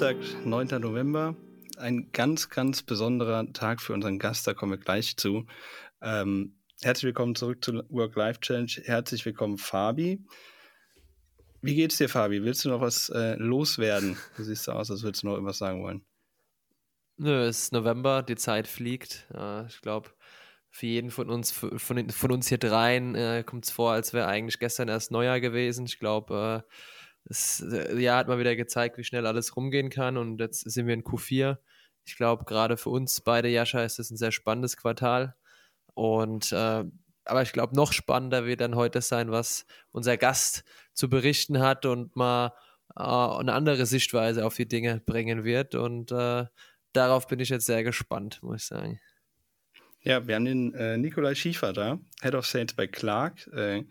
Dienstag, 9. November. Ein ganz, ganz besonderer Tag für unseren Gast, da kommen wir gleich zu. Ähm, herzlich willkommen zurück zu Work-Life-Challenge. Herzlich willkommen, Fabi. Wie geht's dir, Fabi? Willst du noch was äh, loswerden? Du siehst so aus, als würdest du noch irgendwas sagen wollen. Nö, es ist November, die Zeit fliegt. Äh, ich glaube, für jeden von uns, von, von uns hier dreien, äh, kommt es vor, als wäre eigentlich gestern erst Neujahr gewesen. Ich glaube, äh, das äh, Jahr hat mal wieder gezeigt, wie schnell alles rumgehen kann und jetzt sind wir in Q4. Ich glaube, gerade für uns beide, Jascha, ist es ein sehr spannendes Quartal. Und äh, aber ich glaube, noch spannender wird dann heute sein, was unser Gast zu berichten hat und mal äh, eine andere Sichtweise auf die Dinge bringen wird. Und äh, darauf bin ich jetzt sehr gespannt, muss ich sagen. Ja, wir haben den äh, Nikolai Schiefer da, Head of Sales bei Clark. Äh,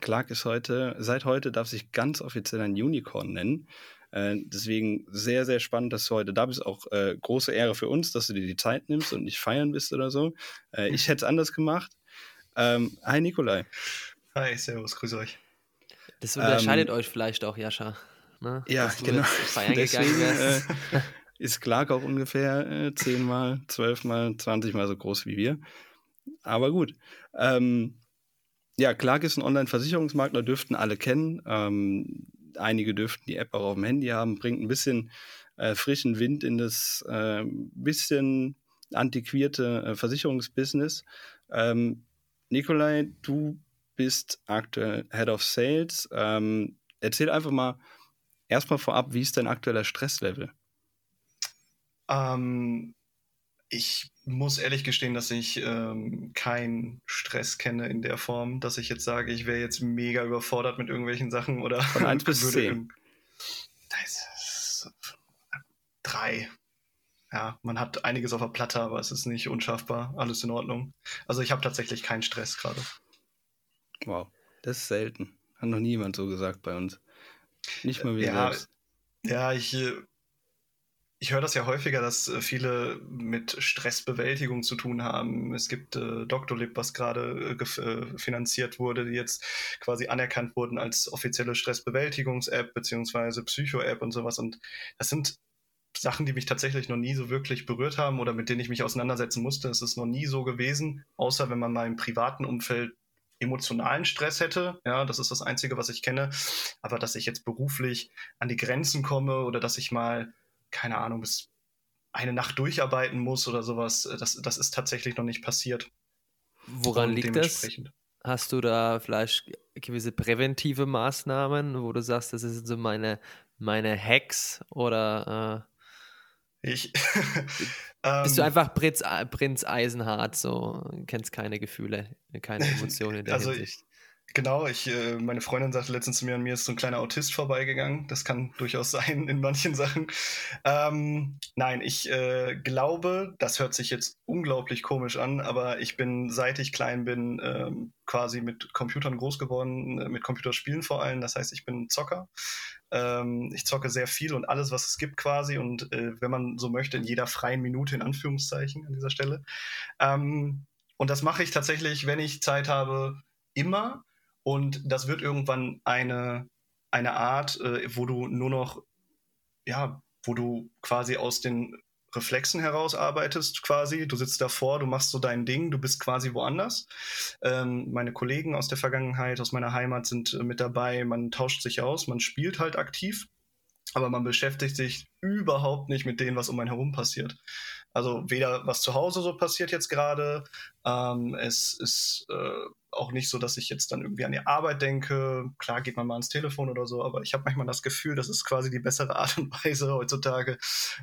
Clark ist heute, seit heute darf sich ganz offiziell ein Unicorn nennen. Äh, deswegen sehr, sehr spannend, dass du heute da bist. Auch äh, große Ehre für uns, dass du dir die Zeit nimmst und nicht feiern bist oder so. Äh, ich hätte es anders gemacht. Ähm, hi Nikolai. Hi, servus, grüß euch. Das unterscheidet ähm, euch vielleicht auch, Jascha. Ne? Ja, genau. Feiern Deswegen, wärst. Äh, ist Clark auch ungefähr äh, zehnmal, zwölfmal, zwanzigmal so groß wie wir. Aber gut. Ähm, ja, Clark ist ein Online-Versicherungsmakler, dürften alle kennen. Ähm, einige dürften die App auch auf dem Handy haben, bringt ein bisschen äh, frischen Wind in das äh, bisschen antiquierte äh, Versicherungsbusiness. Ähm, Nikolai, du bist aktuell Head of Sales. Ähm, erzähl einfach mal erstmal vorab, wie ist dein aktueller Stresslevel? Ähm, ich muss ehrlich gestehen, dass ich ähm, keinen Stress kenne in der Form, dass ich jetzt sage, ich wäre jetzt mega überfordert mit irgendwelchen Sachen oder. Von 1 bis 10. drei. Ja, man hat einiges auf der Platte, aber es ist nicht unschaffbar. Alles in Ordnung. Also ich habe tatsächlich keinen Stress gerade. Wow, das ist selten. Hat noch niemand so gesagt bei uns. Nicht mal wir ja, selbst. Ja, ich äh, ich höre das ja häufiger, dass äh, viele mit Stressbewältigung zu tun haben. Es gibt äh, Doctolib, was gerade äh, äh, finanziert wurde, die jetzt quasi anerkannt wurden als offizielle Stressbewältigungs-App beziehungsweise Psycho-App und sowas. Und das sind Sachen, die mich tatsächlich noch nie so wirklich berührt haben oder mit denen ich mich auseinandersetzen musste. Es ist noch nie so gewesen, außer wenn man mal im privaten Umfeld emotionalen Stress hätte. Ja, das ist das Einzige, was ich kenne. Aber dass ich jetzt beruflich an die Grenzen komme oder dass ich mal keine Ahnung, bis eine Nacht durcharbeiten muss oder sowas. Das, das ist tatsächlich noch nicht passiert. Woran liegt das? Hast du da vielleicht gewisse präventive Maßnahmen, wo du sagst, das sind so meine, meine Hacks oder äh, ich bist du ähm, einfach Prinz, Prinz Eisenhart, so kennst keine Gefühle, keine Emotionen in der also Hinsicht. Genau, ich, äh, meine Freundin sagte letztens zu mir, an mir ist so ein kleiner Autist vorbeigegangen. Das kann durchaus sein in manchen Sachen. Ähm, nein, ich äh, glaube, das hört sich jetzt unglaublich komisch an, aber ich bin, seit ich klein bin, ähm, quasi mit Computern groß geworden, äh, mit Computerspielen vor allem. Das heißt, ich bin Zocker. Ähm, ich zocke sehr viel und alles, was es gibt quasi. Und äh, wenn man so möchte, in jeder freien Minute, in Anführungszeichen an dieser Stelle. Ähm, und das mache ich tatsächlich, wenn ich Zeit habe, immer und das wird irgendwann eine, eine Art, äh, wo du nur noch, ja, wo du quasi aus den Reflexen heraus arbeitest quasi. Du sitzt davor, du machst so dein Ding, du bist quasi woanders. Ähm, meine Kollegen aus der Vergangenheit, aus meiner Heimat sind äh, mit dabei. Man tauscht sich aus, man spielt halt aktiv, aber man beschäftigt sich überhaupt nicht mit dem, was um einen herum passiert. Also weder was zu Hause so passiert jetzt gerade, ähm, es ist äh, auch nicht so, dass ich jetzt dann irgendwie an die Arbeit denke. Klar geht man mal ans Telefon oder so, aber ich habe manchmal das Gefühl, das ist quasi die bessere Art und Weise heutzutage,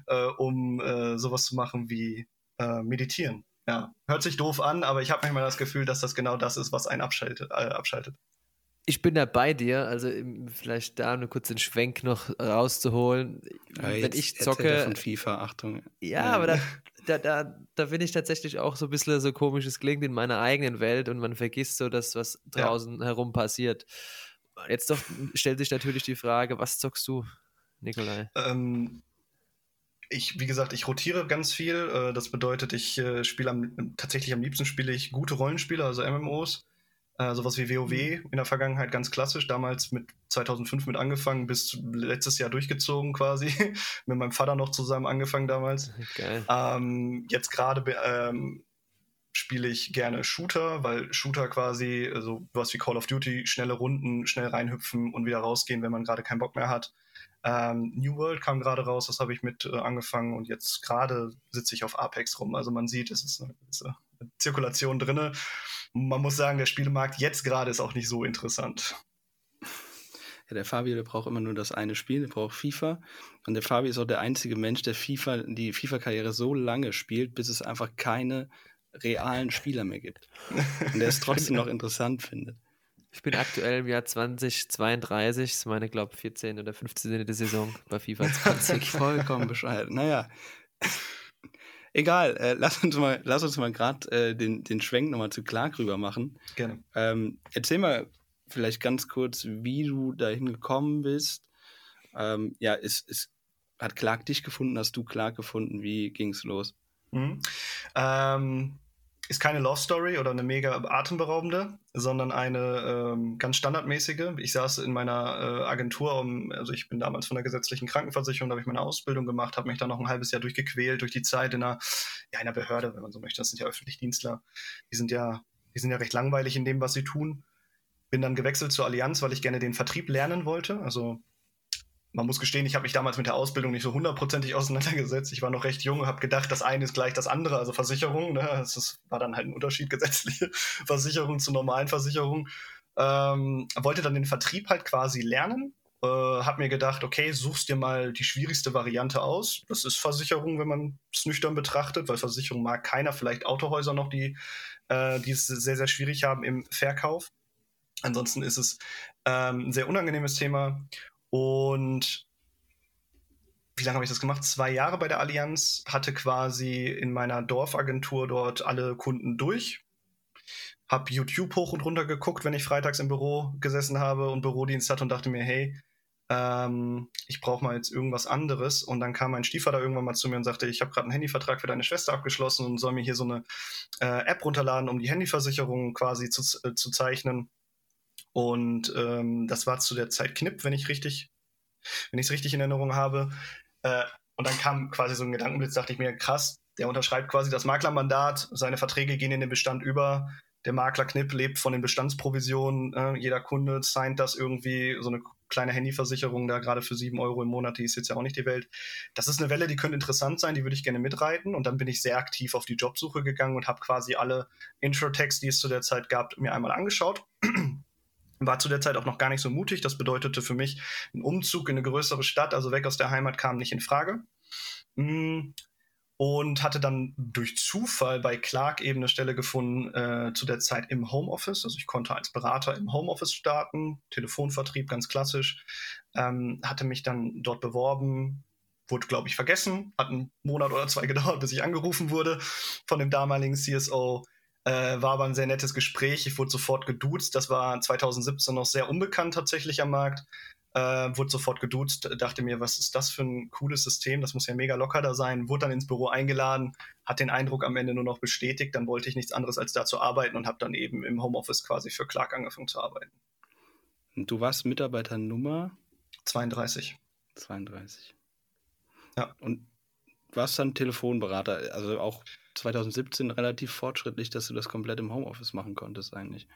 äh, um äh, sowas zu machen wie äh, meditieren. Ja, hört sich doof an, aber ich habe manchmal das Gefühl, dass das genau das ist, was einen abschaltet. Äh, abschaltet. Ich bin da bei dir, also vielleicht da nur kurz den Schwenk noch rauszuholen. Ja, Wenn ich zocke. Von FIFA, Achtung. Ja, aber da, da, da, da bin ich tatsächlich auch so ein bisschen so komisch, es klingt in meiner eigenen Welt und man vergisst so das, was draußen ja. herum passiert. Jetzt doch stellt sich natürlich die Frage, was zockst du, Nikolai? Ähm, ich, wie gesagt, ich rotiere ganz viel. Äh, das bedeutet, ich äh, spiele am, tatsächlich am liebsten spiele ich gute Rollenspiele, also MMOs. Äh, sowas wie WoW mhm. in der Vergangenheit ganz klassisch, damals mit 2005 mit angefangen, bis letztes Jahr durchgezogen quasi. mit meinem Vater noch zusammen angefangen damals. Geil. Ähm, jetzt gerade ähm, spiele ich gerne Shooter, weil Shooter quasi, also was wie Call of Duty, schnelle Runden, schnell reinhüpfen und wieder rausgehen, wenn man gerade keinen Bock mehr hat. Ähm, New World kam gerade raus, das habe ich mit äh, angefangen und jetzt gerade sitze ich auf Apex rum. Also man sieht, es ist eine gewisse Zirkulation drin. Man muss sagen, der Spielemarkt jetzt gerade ist auch nicht so interessant. Ja, der Fabi, der braucht immer nur das eine Spiel, der braucht FIFA. Und der Fabi ist auch der einzige Mensch, der FIFA, die FIFA-Karriere so lange spielt, bis es einfach keine realen Spieler mehr gibt. Und der es trotzdem noch interessant findet. Ich bin aktuell im Jahr 2032, das ist meine, glaube ich, 14 oder 15. Saison bei FIFA 20. Vollkommen bescheiden. Naja. Egal, äh, lass uns mal, lass uns mal gerade äh, den, den Schwenk nochmal zu Clark rüber machen. Gerne. Ähm, erzähl mal vielleicht ganz kurz, wie du dahin gekommen bist. Ähm, ja, ist, ist, hat Clark dich gefunden? Hast du Clark gefunden? Wie ging es los? Mhm. Ähm, ist keine Love Story oder eine mega atemberaubende, sondern eine ähm, ganz standardmäßige. Ich saß in meiner äh, Agentur, um, also ich bin damals von der gesetzlichen Krankenversicherung, da habe ich meine Ausbildung gemacht, habe mich dann noch ein halbes Jahr durchgequält durch die Zeit in einer, ja, in einer Behörde, wenn man so möchte. Das sind ja Öffentlichdienstler. Die sind ja, die sind ja recht langweilig in dem, was sie tun. Bin dann gewechselt zur Allianz, weil ich gerne den Vertrieb lernen wollte. Also man muss gestehen, ich habe mich damals mit der Ausbildung nicht so hundertprozentig auseinandergesetzt. Ich war noch recht jung und habe gedacht, das eine ist gleich das andere, also Versicherung. Ne? Das ist, war dann halt ein Unterschied, gesetzliche Versicherung zu normalen Versicherungen. Ähm, wollte dann den Vertrieb halt quasi lernen. Äh, habe mir gedacht, okay, suchst dir mal die schwierigste Variante aus. Das ist Versicherung, wenn man es nüchtern betrachtet, weil Versicherung mag keiner, vielleicht Autohäuser noch, die, äh, die es sehr, sehr schwierig haben im Verkauf. Ansonsten ist es ähm, ein sehr unangenehmes Thema und wie lange habe ich das gemacht? Zwei Jahre bei der Allianz, hatte quasi in meiner Dorfagentur dort alle Kunden durch. Hab YouTube hoch und runter geguckt, wenn ich freitags im Büro gesessen habe und Bürodienst hatte und dachte mir, hey, ähm, ich brauche mal jetzt irgendwas anderes. Und dann kam mein Stiefvater irgendwann mal zu mir und sagte, ich habe gerade einen Handyvertrag für deine Schwester abgeschlossen und soll mir hier so eine äh, App runterladen, um die Handyversicherung quasi zu, äh, zu zeichnen. Und ähm, das war zu der Zeit Knipp, wenn ich richtig, wenn ich es richtig in Erinnerung habe. Äh, und dann kam quasi so ein Gedankenblitz, dachte ich mir, krass, der unterschreibt quasi das Maklermandat, seine Verträge gehen in den Bestand über. Der Makler Knipp lebt von den Bestandsprovisionen. Äh, jeder Kunde signed das irgendwie, so eine kleine Handyversicherung da gerade für sieben Euro im Monat, die ist jetzt ja auch nicht die Welt. Das ist eine Welle, die könnte interessant sein, die würde ich gerne mitreiten. Und dann bin ich sehr aktiv auf die Jobsuche gegangen und habe quasi alle Intro-Tags, die es zu der Zeit gab, mir einmal angeschaut. War zu der Zeit auch noch gar nicht so mutig. Das bedeutete für mich ein Umzug in eine größere Stadt, also weg aus der Heimat, kam nicht in Frage. Mm, und hatte dann durch Zufall bei Clark eben eine Stelle gefunden, äh, zu der Zeit im Homeoffice. Also ich konnte als Berater im Homeoffice starten, Telefonvertrieb ganz klassisch. Ähm, hatte mich dann dort beworben, wurde, glaube ich, vergessen. Hat einen Monat oder zwei gedauert, bis ich angerufen wurde von dem damaligen CSO. Äh, war aber ein sehr nettes Gespräch. Ich wurde sofort geduzt. Das war 2017 noch sehr unbekannt tatsächlich am Markt. Äh, wurde sofort geduzt, dachte mir, was ist das für ein cooles System? Das muss ja mega locker da sein. Wurde dann ins Büro eingeladen, hat den Eindruck am Ende nur noch bestätigt. Dann wollte ich nichts anderes als da zu arbeiten und habe dann eben im Homeoffice quasi für Clark angefangen zu arbeiten. Und du warst Mitarbeiter Nummer? 32. 32. Ja. Und warst dann Telefonberater, also auch 2017 relativ fortschrittlich, dass du das komplett im Homeoffice machen konntest eigentlich.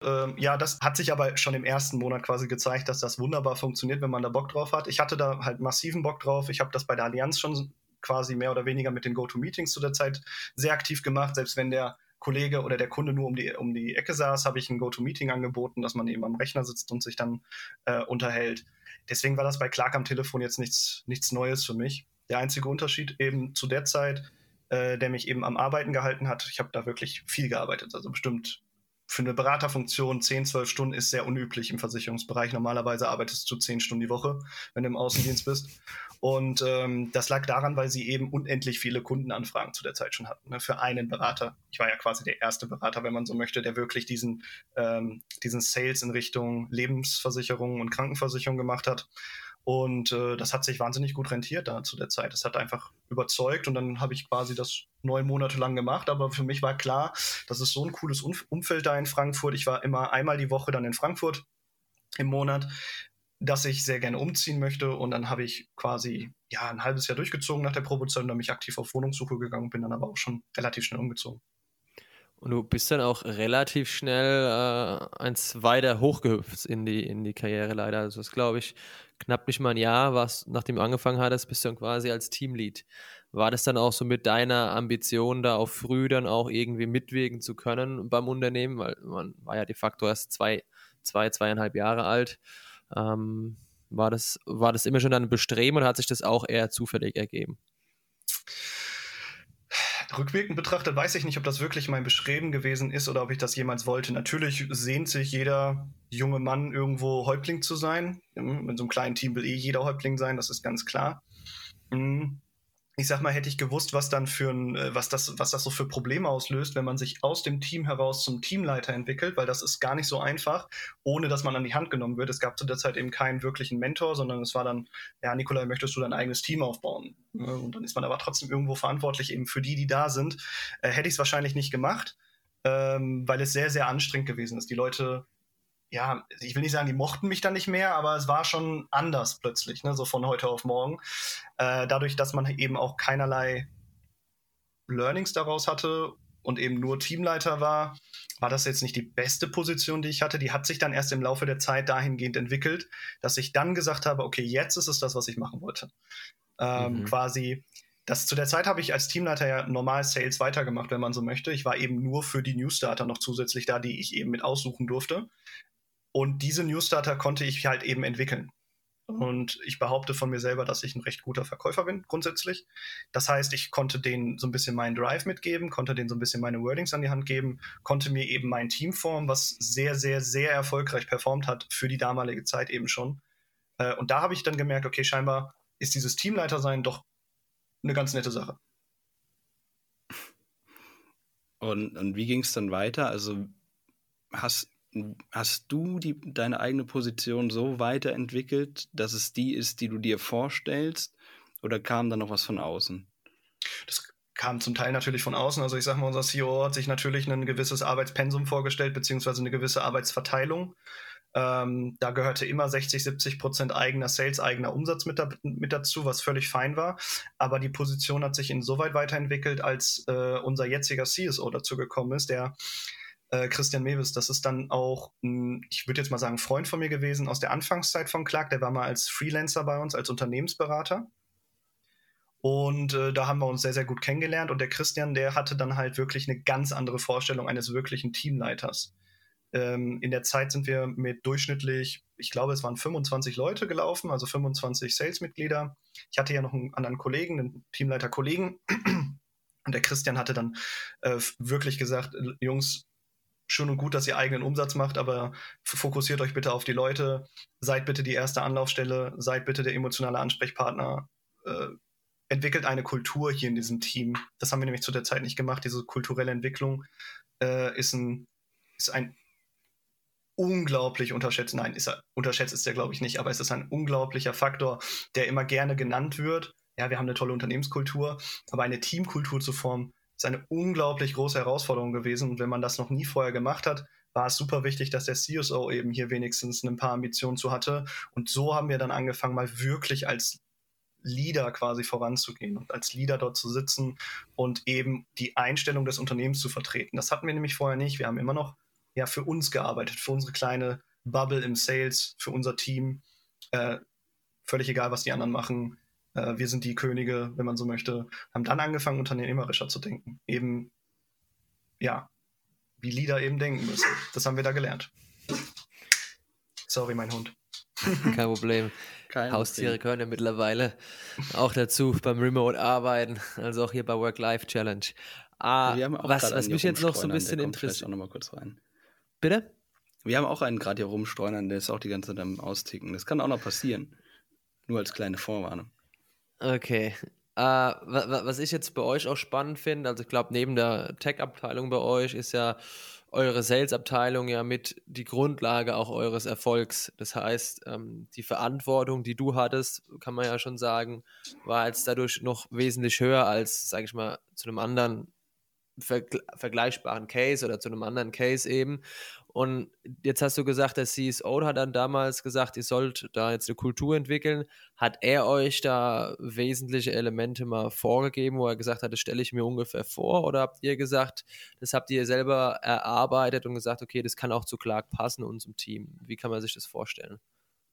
Ähm, ja, das hat sich aber schon im ersten Monat quasi gezeigt, dass das wunderbar funktioniert, wenn man da Bock drauf hat. Ich hatte da halt massiven Bock drauf. Ich habe das bei der Allianz schon quasi mehr oder weniger mit den Go-To-Meetings zu der Zeit sehr aktiv gemacht. Selbst wenn der Kollege oder der Kunde nur um die, um die Ecke saß, habe ich ein Go-To-Meeting angeboten, dass man eben am Rechner sitzt und sich dann äh, unterhält. Deswegen war das bei Clark am Telefon jetzt nichts, nichts Neues für mich. Der einzige Unterschied eben zu der Zeit, äh, der mich eben am Arbeiten gehalten hat. Ich habe da wirklich viel gearbeitet, also bestimmt für eine Beraterfunktion 10, 12 Stunden ist sehr unüblich im Versicherungsbereich. Normalerweise arbeitest du 10 Stunden die Woche, wenn du im Außendienst bist. Und ähm, das lag daran, weil sie eben unendlich viele Kundenanfragen zu der Zeit schon hatten. Ne, für einen Berater. Ich war ja quasi der erste Berater, wenn man so möchte, der wirklich diesen, ähm, diesen Sales in Richtung Lebensversicherung und Krankenversicherung gemacht hat. Und äh, das hat sich wahnsinnig gut rentiert da zu der Zeit. Das hat einfach überzeugt und dann habe ich quasi das neun Monate lang gemacht. Aber für mich war klar, das ist so ein cooles Umfeld da in Frankfurt. Ich war immer einmal die Woche dann in Frankfurt im Monat, dass ich sehr gerne umziehen möchte. Und dann habe ich quasi ja ein halbes Jahr durchgezogen nach der Probezeit und dann mich aktiv auf Wohnungssuche gegangen, bin dann aber auch schon relativ schnell umgezogen. Und du bist dann auch relativ schnell äh, eins weiter hochgehüpft in die, in die Karriere leider. Also das glaube ich knapp nicht mal ein Jahr, was, nachdem du angefangen hattest, bist du dann quasi als Teamlead. War das dann auch so mit deiner Ambition, da auch früh dann auch irgendwie mitwirken zu können beim Unternehmen? Weil man war ja de facto erst zwei, zwei zweieinhalb Jahre alt. Ähm, war, das, war das immer schon dein Bestreben oder hat sich das auch eher zufällig ergeben? Rückwirkend betrachtet weiß ich nicht, ob das wirklich mein Bestreben gewesen ist oder ob ich das jemals wollte. Natürlich sehnt sich jeder junge Mann irgendwo Häuptling zu sein. Mit so einem kleinen Team will eh jeder Häuptling sein, das ist ganz klar. Mhm ich sag mal, hätte ich gewusst, was dann für ein, äh, was das, was das so für Probleme auslöst, wenn man sich aus dem Team heraus zum Teamleiter entwickelt, weil das ist gar nicht so einfach, ohne dass man an die Hand genommen wird. Es gab zu der Zeit eben keinen wirklichen Mentor, sondern es war dann, ja, Nikolai, möchtest du dein eigenes Team aufbauen? Und dann ist man aber trotzdem irgendwo verantwortlich eben für die, die da sind. Äh, hätte ich es wahrscheinlich nicht gemacht, ähm, weil es sehr, sehr anstrengend gewesen ist. Die Leute ja, ich will nicht sagen, die mochten mich dann nicht mehr, aber es war schon anders plötzlich, ne, so von heute auf morgen. Äh, dadurch, dass man eben auch keinerlei Learnings daraus hatte und eben nur Teamleiter war, war das jetzt nicht die beste Position, die ich hatte. Die hat sich dann erst im Laufe der Zeit dahingehend entwickelt, dass ich dann gesagt habe, okay, jetzt ist es das, was ich machen wollte. Ähm, mhm. Quasi, das, zu der Zeit habe ich als Teamleiter ja normal Sales weitergemacht, wenn man so möchte. Ich war eben nur für die Newstarter noch zusätzlich da, die ich eben mit aussuchen durfte. Und diese Newstarter konnte ich halt eben entwickeln. Und ich behaupte von mir selber, dass ich ein recht guter Verkäufer bin, grundsätzlich. Das heißt, ich konnte denen so ein bisschen meinen Drive mitgeben, konnte denen so ein bisschen meine Wordings an die Hand geben, konnte mir eben mein Team formen, was sehr, sehr, sehr erfolgreich performt hat für die damalige Zeit eben schon. Äh, und da habe ich dann gemerkt, okay, scheinbar ist dieses Teamleiter sein doch eine ganz nette Sache. Und, und wie ging es dann weiter? Also hast, hast du die, deine eigene Position so weiterentwickelt, dass es die ist, die du dir vorstellst? Oder kam da noch was von außen? Das kam zum Teil natürlich von außen. Also ich sage mal, unser CEO hat sich natürlich ein gewisses Arbeitspensum vorgestellt, beziehungsweise eine gewisse Arbeitsverteilung. Ähm, da gehörte immer 60, 70 Prozent eigener Sales, eigener Umsatz mit, da, mit, dazu, was völlig fein war. Aber die Position hat sich insoweit weiterentwickelt, als äh, unser jetziger CSO dazu gekommen ist, der äh, Christian Mewis, das ist dann auch, ein, ich würde jetzt mal sagen, Freund von mir gewesen aus der Anfangszeit von Clark. Der war mal als Freelancer bei uns, als Unternehmensberater. Und äh, da haben wir uns sehr, sehr gut kennengelernt. Und der Christian, der hatte dann halt wirklich eine ganz andere Vorstellung eines wirklichen Teamleiters. Ähm, in der Zeit sind wir mit durchschnittlich, ich glaube, es waren 25 Leute gelaufen, also 25 Sales-Mitglieder. Ich hatte ja noch einen anderen Kollegen, einen Teamleiter-Kollegen. Und der Christian hatte dann äh, wirklich gesagt, Jungs, schön und gut, dass ihr eigenen Umsatz macht, aber fokussiert euch bitte auf die Leute, seid bitte die erste Anlaufstelle, seid bitte der emotionale Ansprechpartner, äh, entwickelt eine Kultur hier in diesem Team. Das haben wir nämlich zu der Zeit nicht gemacht. Diese kulturelle Entwicklung äh, ist, ein, ist ein unglaublich unterschätzt. Nein, ist er, unterschätzt ist er, glaube ich, nicht, aber es ist ein unglaublicher Faktor, der immer gerne genannt wird. Ja, wir haben eine tolle Unternehmenskultur, aber eine Teamkultur zu formen, ist eine unglaublich große Herausforderung gewesen. Und wenn man das noch nie vorher gemacht hat, war es super wichtig, dass der CSO eben hier wenigstens ein paar Ambitionen zu hatte. Und so haben wir dann angefangen, mal wirklich als Leader quasi voranzugehen und als Leader dort zu sitzen und eben die Einstellung des Unternehmens zu vertreten. Das hatten wir nämlich vorher nicht. Wir haben immer noch ja für uns gearbeitet, für unsere kleine Bubble im Sales, für unser Team. Äh, völlig egal, was die anderen machen äh, wir sind die Könige, wenn man so möchte, haben dann angefangen, unternehmerischer zu denken. Eben, ja, wie Leader eben denken müssen. Das haben wir da gelernt. Sorry, mein Hund. Kein Problem. Kein Haustiere Problem. können ja mittlerweile auch dazu beim Remote-Arbeiten, also auch hier bei Work-Life-Challenge. Ah, was, was mich jetzt noch so ein bisschen interessiert. auch noch mal kurz rein. Bitte? Wir haben auch einen gerade hier rumstreunern, der ist auch die ganze Zeit am Austicken. Das kann auch noch passieren. Nur als kleine Vorwarnung. Okay. Äh, was ich jetzt bei euch auch spannend finde, also ich glaube, neben der Tech-Abteilung bei euch ist ja eure Sales-Abteilung ja mit die Grundlage auch eures Erfolgs. Das heißt, ähm, die Verantwortung, die du hattest, kann man ja schon sagen, war jetzt dadurch noch wesentlich höher als, sage ich mal, zu einem anderen vergleichbaren Case oder zu einem anderen Case eben. Und jetzt hast du gesagt, der CSO hat dann damals gesagt, ihr sollt da jetzt eine Kultur entwickeln. Hat er euch da wesentliche Elemente mal vorgegeben, wo er gesagt hat, das stelle ich mir ungefähr vor? Oder habt ihr gesagt, das habt ihr selber erarbeitet und gesagt, okay, das kann auch zu Clark passen und zum Team? Wie kann man sich das vorstellen?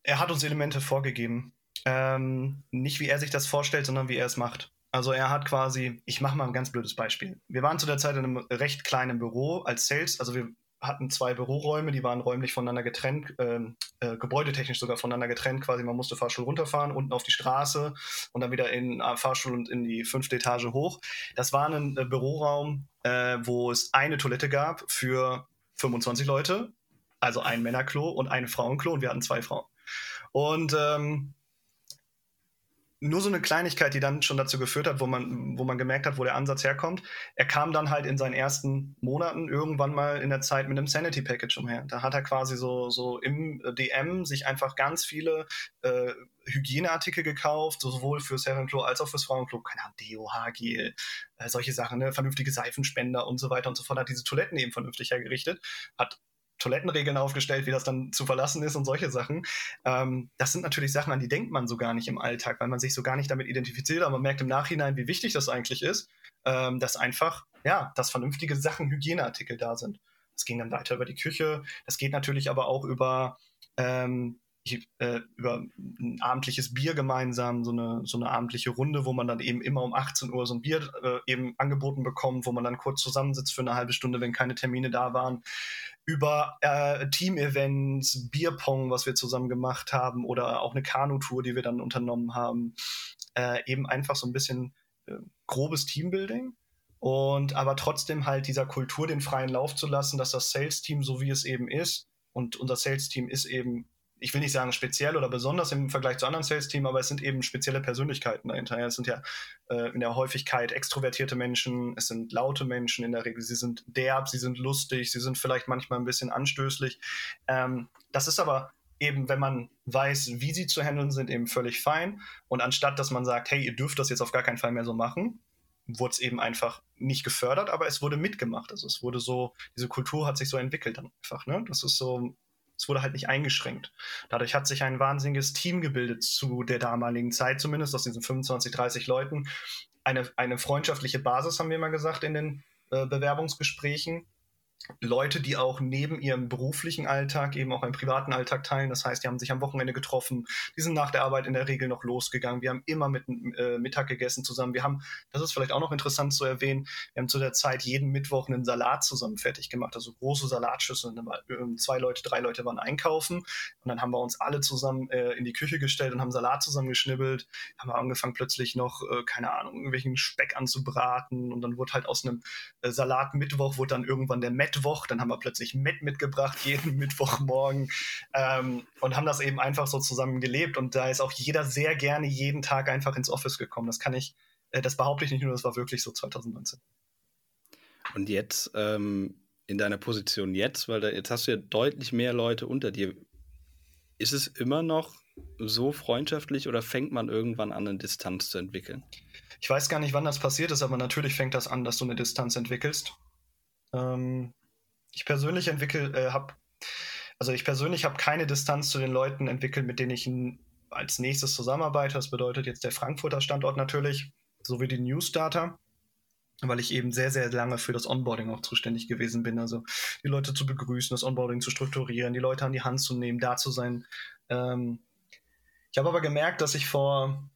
Er hat uns Elemente vorgegeben. Ähm, nicht wie er sich das vorstellt, sondern wie er es macht. Also er hat quasi, ich mache mal ein ganz blödes Beispiel. Wir waren zu der Zeit in einem recht kleinen Büro als Sales, also wir hatten zwei Büroräume, die waren räumlich voneinander getrennt, äh, äh, gebäudetechnisch sogar voneinander getrennt. Quasi, man musste Fahrstuhl runterfahren, unten auf die Straße und dann wieder in äh, Fahrstuhl und in die fünfte Etage hoch. Das war ein äh, Büroraum, äh, wo es eine Toilette gab für 25 Leute, also ein Männerklo und ein Frauenklo und wir hatten zwei Frauen. Und ähm, nur so eine Kleinigkeit, die dann schon dazu geführt hat, wo man, wo man gemerkt hat, wo der Ansatz herkommt. Er kam dann halt in seinen ersten Monaten irgendwann mal in der Zeit mit einem Sanity Package umher. Da hat er quasi so, so im DM sich einfach ganz viele äh, Hygieneartikel gekauft, sowohl fürs Herrenklo als auch fürs Frauenklo. Keine Ahnung, Deo, Haargel, äh, solche Sachen, ne? vernünftige Seifenspender und so weiter und so fort. Hat diese Toiletten eben vernünftig hergerichtet, hat Toilettenregeln aufgestellt, wie das dann zu verlassen ist und solche Sachen. Ähm, das sind natürlich Sachen, an die denkt man so gar nicht im Alltag, weil man sich so gar nicht damit identifiziert, aber man merkt im Nachhinein, wie wichtig das eigentlich ist, ähm, dass einfach, ja, dass vernünftige Sachen, Hygieneartikel da sind. Das ging dann weiter über die Küche. Das geht natürlich aber auch über ähm, ich, äh, über ein abendliches Bier gemeinsam, so eine, so eine abendliche Runde, wo man dann eben immer um 18 Uhr so ein Bier äh, eben angeboten bekommt, wo man dann kurz zusammensitzt für eine halbe Stunde, wenn keine Termine da waren. Über äh, Team-Events, Bierpong, was wir zusammen gemacht haben, oder auch eine Kanutour, die wir dann unternommen haben. Äh, eben einfach so ein bisschen äh, grobes Teambuilding und aber trotzdem halt dieser Kultur den freien Lauf zu lassen, dass das Sales-Team so wie es eben ist und unser Sales-Team ist eben ich will nicht sagen speziell oder besonders im Vergleich zu anderen Sales-Teams, aber es sind eben spezielle Persönlichkeiten dahinter. Es sind ja äh, in der Häufigkeit extrovertierte Menschen, es sind laute Menschen in der Regel, sie sind derb, sie sind lustig, sie sind vielleicht manchmal ein bisschen anstößlich. Ähm, das ist aber eben, wenn man weiß, wie sie zu handeln sind, eben völlig fein. Und anstatt, dass man sagt, hey, ihr dürft das jetzt auf gar keinen Fall mehr so machen, wurde es eben einfach nicht gefördert, aber es wurde mitgemacht. Also es wurde so, diese Kultur hat sich so entwickelt dann einfach. Ne? Das ist so, es wurde halt nicht eingeschränkt. Dadurch hat sich ein wahnsinniges Team gebildet zu der damaligen Zeit, zumindest aus diesen 25, 30 Leuten. Eine, eine freundschaftliche Basis, haben wir immer gesagt, in den äh, Bewerbungsgesprächen. Leute, die auch neben ihrem beruflichen Alltag eben auch einen privaten Alltag teilen. Das heißt, die haben sich am Wochenende getroffen, die sind nach der Arbeit in der Regel noch losgegangen. Wir haben immer mit äh, Mittag gegessen zusammen. Wir haben, das ist vielleicht auch noch interessant zu erwähnen, wir haben zu der Zeit jeden Mittwoch einen Salat zusammen fertig gemacht, also große Salatschüsseln. Ähm, zwei Leute, drei Leute waren einkaufen und dann haben wir uns alle zusammen äh, in die Küche gestellt und haben Salat zusammen geschnibbelt. Haben wir angefangen plötzlich noch, äh, keine Ahnung, irgendwelchen Speck anzubraten und dann wurde halt aus einem äh, Salat Mittwoch wurde dann irgendwann der Met Mittwoch, dann haben wir plötzlich Met mitgebracht, jeden Mittwochmorgen ähm, und haben das eben einfach so zusammen gelebt. Und da ist auch jeder sehr gerne jeden Tag einfach ins Office gekommen. Das kann ich, äh, das behaupte ich nicht nur, das war wirklich so 2019. Und jetzt ähm, in deiner Position jetzt, weil da, jetzt hast du ja deutlich mehr Leute unter dir. Ist es immer noch so freundschaftlich oder fängt man irgendwann an, eine Distanz zu entwickeln? Ich weiß gar nicht, wann das passiert ist, aber natürlich fängt das an, dass du eine Distanz entwickelst. Ähm, ich persönlich entwickle, äh, habe, also ich persönlich habe keine Distanz zu den Leuten entwickelt, mit denen ich als nächstes zusammenarbeite. Das bedeutet jetzt der Frankfurter Standort natürlich, sowie die Newsdata, weil ich eben sehr, sehr lange für das Onboarding auch zuständig gewesen bin. Also die Leute zu begrüßen, das Onboarding zu strukturieren, die Leute an die Hand zu nehmen, da zu sein. Ähm, ich habe aber gemerkt, dass ich vor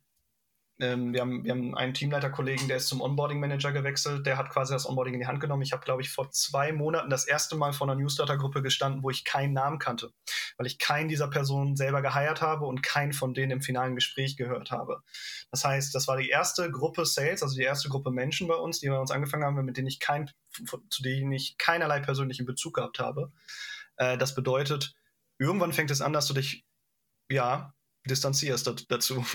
ähm, wir, haben, wir haben einen Teamleiterkollegen, der ist zum Onboarding-Manager gewechselt, der hat quasi das Onboarding in die Hand genommen. Ich habe, glaube ich, vor zwei Monaten das erste Mal vor einer Newsletter-Gruppe gestanden, wo ich keinen Namen kannte, weil ich keinen dieser Personen selber geheiert habe und keinen von denen im finalen Gespräch gehört habe. Das heißt, das war die erste Gruppe Sales, also die erste Gruppe Menschen bei uns, die bei uns angefangen haben, mit denen ich kein, zu denen ich keinerlei persönlichen Bezug gehabt habe. Äh, das bedeutet, irgendwann fängt es an, dass du dich, ja, distanzierst dazu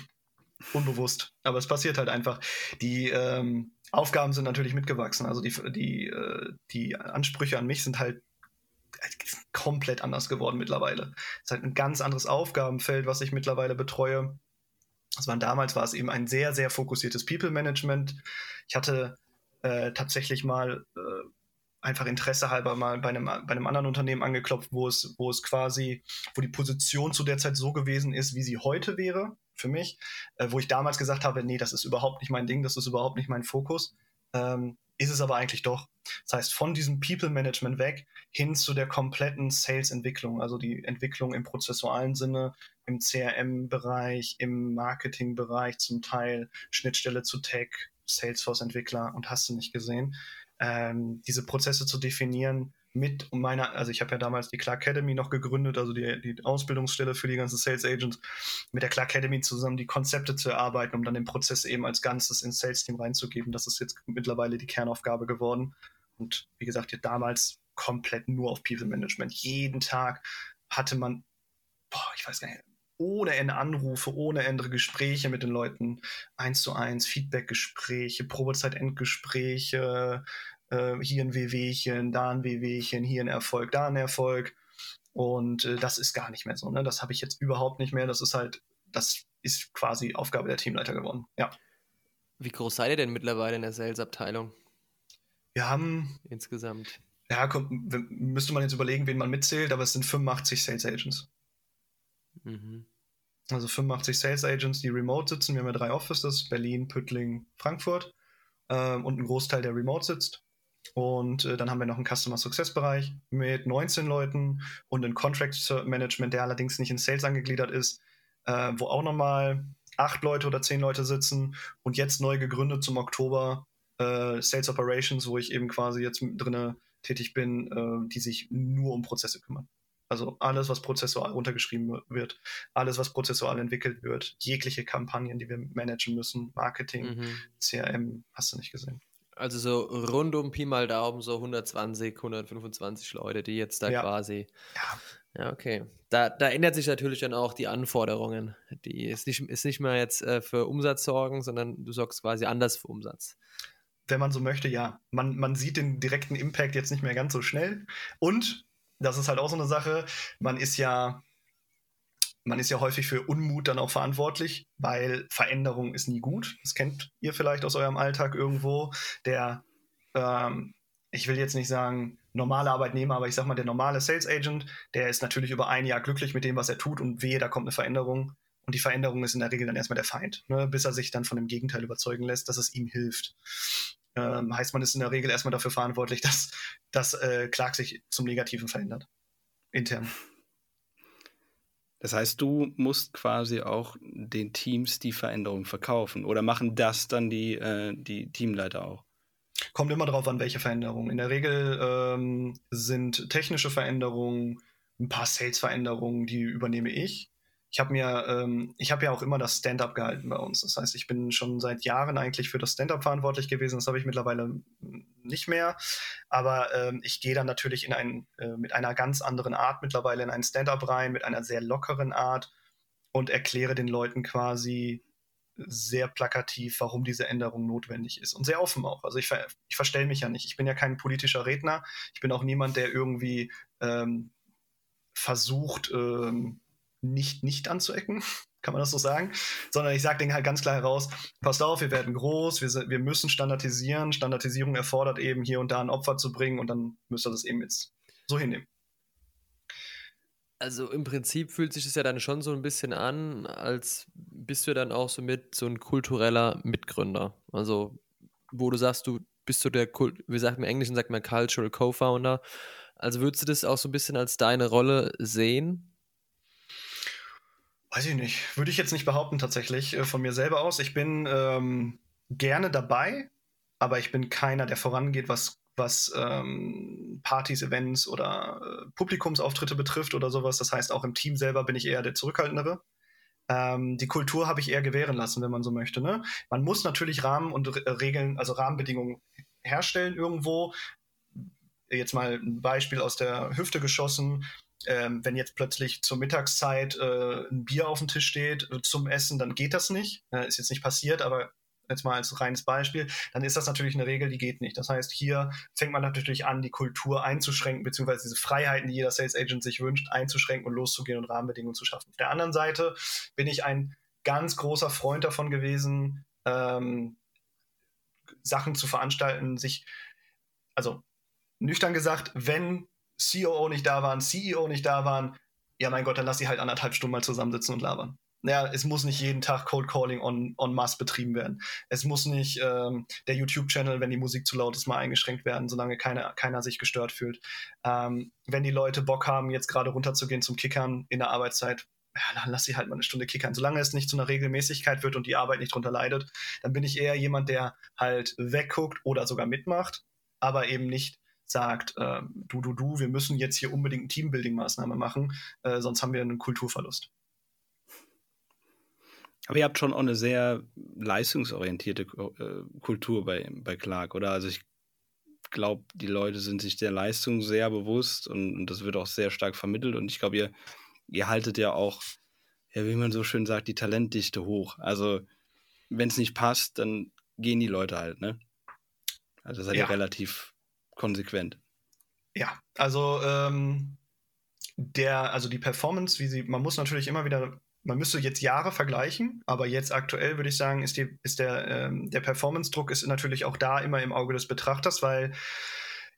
unbewusst. Aber es passiert halt einfach. Die ähm, Aufgaben sind natürlich mitgewachsen. Also die, die, äh, die Ansprüche an mich sind halt komplett anders geworden mittlerweile. Es ist halt ein ganz anderes Aufgabenfeld, was ich mittlerweile betreue. Das waren damals war es eben ein sehr, sehr fokussiertes People-Management. Ich hatte äh, tatsächlich mal äh, einfach Interesse halber mal bei einem, bei einem anderen Unternehmen angeklopft, wo es, wo es quasi, wo die Position zu der Zeit so gewesen ist, wie sie heute wäre für mich, äh, wo ich damals gesagt habe, nee, das ist überhaupt nicht mein Ding, das ist überhaupt nicht mein Fokus. Ähm, ist es aber eigentlich doch. Das heißt, von diesem People-Management weg hin zu der kompletten Sales-Entwicklung, also die Entwicklung im prozessualen Sinne, im CRM-Bereich, im Marketing-Bereich zum Teil, Schnittstelle zu Tech, Salesforce-Entwickler und hast du nicht gesehen. Ähm, diese Prozesse zu definieren, mit meiner, also ich habe ja damals die Clark Academy noch gegründet, also die, die Ausbildungsstelle für die ganzen Sales Agents, mit der Clark Academy zusammen die Konzepte zu erarbeiten, um dann den Prozess eben als Ganzes ins Sales Team reinzugeben. Das ist jetzt mittlerweile die Kernaufgabe geworden. Und wie gesagt, ja, damals komplett nur auf People Management. Jeden Tag hatte man, boah, ich weiß gar nicht, ohne Ende Anrufe, ohne Ende Gespräche mit den Leuten, eins zu eins, Feedbackgespräche, Probezeit-Endgespräche, äh, hier ein Wehwehchen, da ein Wehwehchen, hier ein Erfolg, da ein Erfolg. Und äh, das ist gar nicht mehr so. Ne? Das habe ich jetzt überhaupt nicht mehr. Das ist halt, das ist quasi Aufgabe der Teamleiter geworden. Ja. Wie groß seid ihr denn mittlerweile in der Sales-Abteilung? Wir haben insgesamt. Ja, komm, müsste man jetzt überlegen, wen man mitzählt, aber es sind 85 Sales Agents. Mhm. Also 85 Sales Agents, die remote sitzen. Wir haben ja drei Offices: Berlin, Püttling, Frankfurt. Ähm, und ein Großteil, der remote sitzt. Und äh, dann haben wir noch einen Customer Success Bereich mit 19 Leuten und ein Contract Management, der allerdings nicht in Sales angegliedert ist, äh, wo auch nochmal acht Leute oder zehn Leute sitzen und jetzt neu gegründet zum Oktober äh, Sales Operations, wo ich eben quasi jetzt drinne tätig bin, äh, die sich nur um Prozesse kümmern. Also alles, was prozessual runtergeschrieben wird, alles, was prozessual entwickelt wird, jegliche Kampagnen, die wir managen müssen, Marketing, mhm. CRM, hast du nicht gesehen. Also so rund um Pi mal Daumen so 120, 125 Leute, die jetzt da ja. quasi. Ja. Ja, okay. Da, da ändert sich natürlich dann auch die Anforderungen. Die ist nicht, ist nicht mehr jetzt äh, für Umsatz sorgen, sondern du sorgst quasi anders für Umsatz. Wenn man so möchte, ja. Man, man sieht den direkten Impact jetzt nicht mehr ganz so schnell. Und das ist halt auch so eine Sache, man ist ja man ist ja häufig für Unmut dann auch verantwortlich, weil Veränderung ist nie gut. Das kennt ihr vielleicht aus eurem Alltag irgendwo. Der, ähm, ich will jetzt nicht sagen normale Arbeitnehmer, aber ich sag mal, der normale Sales Agent, der ist natürlich über ein Jahr glücklich mit dem, was er tut und wehe, da kommt eine Veränderung. Und die Veränderung ist in der Regel dann erstmal der Feind, ne, bis er sich dann von dem Gegenteil überzeugen lässt, dass es ihm hilft. Ähm, heißt, man ist in der Regel erstmal dafür verantwortlich, dass, dass äh, Clark sich zum Negativen verändert. Intern. Das heißt, du musst quasi auch den Teams die Veränderung verkaufen oder machen das dann die, äh, die Teamleiter auch? Kommt immer darauf an, welche Veränderungen. In der Regel ähm, sind technische Veränderungen, ein paar Sales-Veränderungen, die übernehme ich ich habe mir, ähm, ich habe ja auch immer das Stand-up gehalten bei uns. Das heißt, ich bin schon seit Jahren eigentlich für das Stand-up verantwortlich gewesen. Das habe ich mittlerweile nicht mehr. Aber ähm, ich gehe dann natürlich in ein, äh, mit einer ganz anderen Art mittlerweile in ein Stand-up rein, mit einer sehr lockeren Art und erkläre den Leuten quasi sehr plakativ, warum diese Änderung notwendig ist. Und sehr offen auch. Also ich, ver ich verstelle mich ja nicht. Ich bin ja kein politischer Redner. Ich bin auch niemand, der irgendwie ähm, versucht, ähm, nicht nicht anzuecken, kann man das so sagen, sondern ich sage denen halt ganz klar heraus, passt auf, wir werden groß, wir, wir müssen standardisieren, Standardisierung erfordert eben hier und da ein Opfer zu bringen und dann müsst ihr das eben jetzt so hinnehmen. Also im Prinzip fühlt sich das ja dann schon so ein bisschen an, als bist du dann auch so mit so ein kultureller Mitgründer. Also wo du sagst, du bist so der, Kult, wie sagt man im Englischen, sagt man Cultural Co-Founder. Also würdest du das auch so ein bisschen als deine Rolle sehen? Weiß ich nicht. Würde ich jetzt nicht behaupten, tatsächlich, äh, von mir selber aus. Ich bin ähm, gerne dabei, aber ich bin keiner, der vorangeht, was, was ähm, Partys, Events oder äh, Publikumsauftritte betrifft oder sowas. Das heißt, auch im Team selber bin ich eher der Zurückhaltendere. Ähm, die Kultur habe ich eher gewähren lassen, wenn man so möchte. Ne? Man muss natürlich Rahmen und Re Regeln, also Rahmenbedingungen herstellen irgendwo. Jetzt mal ein Beispiel aus der Hüfte geschossen ähm, wenn jetzt plötzlich zur Mittagszeit äh, ein Bier auf dem Tisch steht äh, zum Essen, dann geht das nicht. Äh, ist jetzt nicht passiert, aber jetzt mal als reines Beispiel, dann ist das natürlich eine Regel, die geht nicht. Das heißt, hier fängt man natürlich an, die Kultur einzuschränken, beziehungsweise diese Freiheiten, die jeder Sales Agent sich wünscht, einzuschränken und loszugehen und Rahmenbedingungen zu schaffen. Auf der anderen Seite bin ich ein ganz großer Freund davon gewesen, ähm, Sachen zu veranstalten, sich, also nüchtern gesagt, wenn COO nicht da waren, CEO nicht da waren, ja mein Gott, dann lass sie halt anderthalb Stunden mal zusammensitzen und labern. Ja, es muss nicht jeden Tag Cold Calling on, on mass betrieben werden. Es muss nicht ähm, der YouTube-Channel, wenn die Musik zu laut ist, mal eingeschränkt werden, solange keine, keiner sich gestört fühlt. Ähm, wenn die Leute Bock haben, jetzt gerade runterzugehen zum Kickern in der Arbeitszeit, ja, dann lass sie halt mal eine Stunde kickern. Solange es nicht zu einer Regelmäßigkeit wird und die Arbeit nicht drunter leidet, dann bin ich eher jemand, der halt wegguckt oder sogar mitmacht, aber eben nicht sagt, äh, du, du, du, wir müssen jetzt hier unbedingt eine Teambuilding-Maßnahme machen, äh, sonst haben wir einen Kulturverlust. Aber ihr habt schon auch eine sehr leistungsorientierte äh, Kultur bei, bei Clark, oder? Also ich glaube, die Leute sind sich der Leistung sehr bewusst und, und das wird auch sehr stark vermittelt. Und ich glaube, ihr, ihr haltet ja auch, ja, wie man so schön sagt, die Talentdichte hoch. Also wenn es nicht passt, dann gehen die Leute halt, ne? Also seid ja. ihr relativ konsequent. Ja, also ähm, der, also die Performance, wie sie, man muss natürlich immer wieder, man müsste jetzt Jahre vergleichen, aber jetzt aktuell würde ich sagen, ist, die, ist der, ähm, der Performance-Druck ist natürlich auch da immer im Auge des Betrachters, weil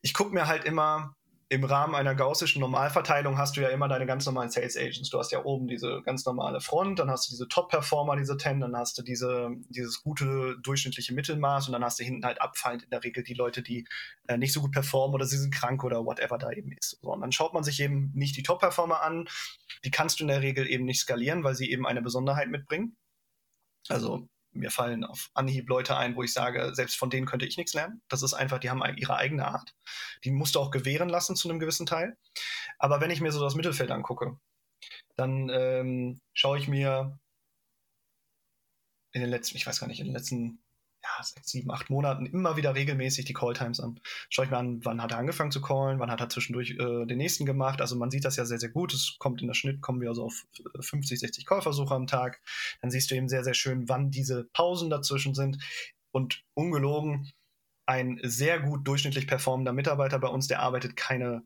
ich gucke mir halt immer im Rahmen einer gaussischen Normalverteilung hast du ja immer deine ganz normalen Sales Agents. Du hast ja oben diese ganz normale Front, dann hast du diese Top-Performer, diese 10, dann hast du diese, dieses gute durchschnittliche Mittelmaß und dann hast du hinten halt abfallend in der Regel die Leute, die äh, nicht so gut performen oder sie sind krank oder whatever da eben ist. So, und dann schaut man sich eben nicht die Top-Performer an. Die kannst du in der Regel eben nicht skalieren, weil sie eben eine Besonderheit mitbringen. Also mir fallen auf Anhieb Leute ein, wo ich sage, selbst von denen könnte ich nichts lernen. Das ist einfach, die haben ihre eigene Art. Die musst du auch gewähren lassen zu einem gewissen Teil. Aber wenn ich mir so das Mittelfeld angucke, dann ähm, schaue ich mir in den letzten, ich weiß gar nicht, in den letzten ja, sechs, sieben, acht Monaten immer wieder regelmäßig die Calltimes an. Schaue ich mir an, wann hat er angefangen zu callen, wann hat er zwischendurch äh, den nächsten gemacht. Also man sieht das ja sehr, sehr gut. Es kommt in der Schnitt, kommen wir also auf 50, 60 Callversuche am Tag. Dann siehst du eben sehr, sehr schön, wann diese Pausen dazwischen sind. Und ungelogen, ein sehr gut durchschnittlich performender Mitarbeiter bei uns, der arbeitet keine,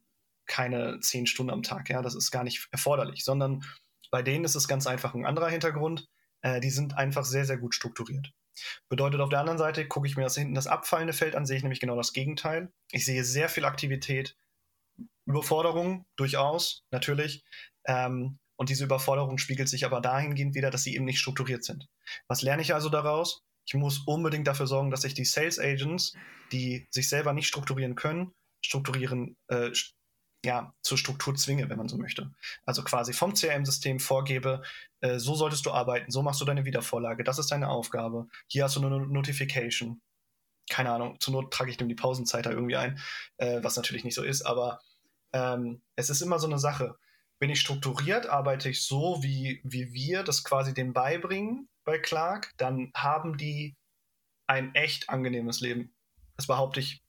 keine zehn Stunden am Tag. Ja, das ist gar nicht erforderlich, sondern bei denen ist es ganz einfach ein anderer Hintergrund. Äh, die sind einfach sehr, sehr gut strukturiert. Bedeutet auf der anderen Seite, gucke ich mir das hinten das abfallende Feld an, sehe ich nämlich genau das Gegenteil. Ich sehe sehr viel Aktivität, Überforderung durchaus, natürlich. Ähm, und diese Überforderung spiegelt sich aber dahingehend wieder, dass sie eben nicht strukturiert sind. Was lerne ich also daraus? Ich muss unbedingt dafür sorgen, dass ich die Sales Agents, die sich selber nicht strukturieren können, strukturieren, äh, ja, zur Struktur zwinge, wenn man so möchte. Also quasi vom CRM-System vorgebe, äh, so solltest du arbeiten, so machst du deine Wiedervorlage, das ist deine Aufgabe. Hier hast du eine Notification. Keine Ahnung, zur Not trage ich dem die Pausenzeit da irgendwie ein, äh, was natürlich nicht so ist, aber ähm, es ist immer so eine Sache. Bin ich strukturiert, arbeite ich so, wie, wie wir das quasi dem beibringen bei Clark, dann haben die ein echt angenehmes Leben. Das behaupte ich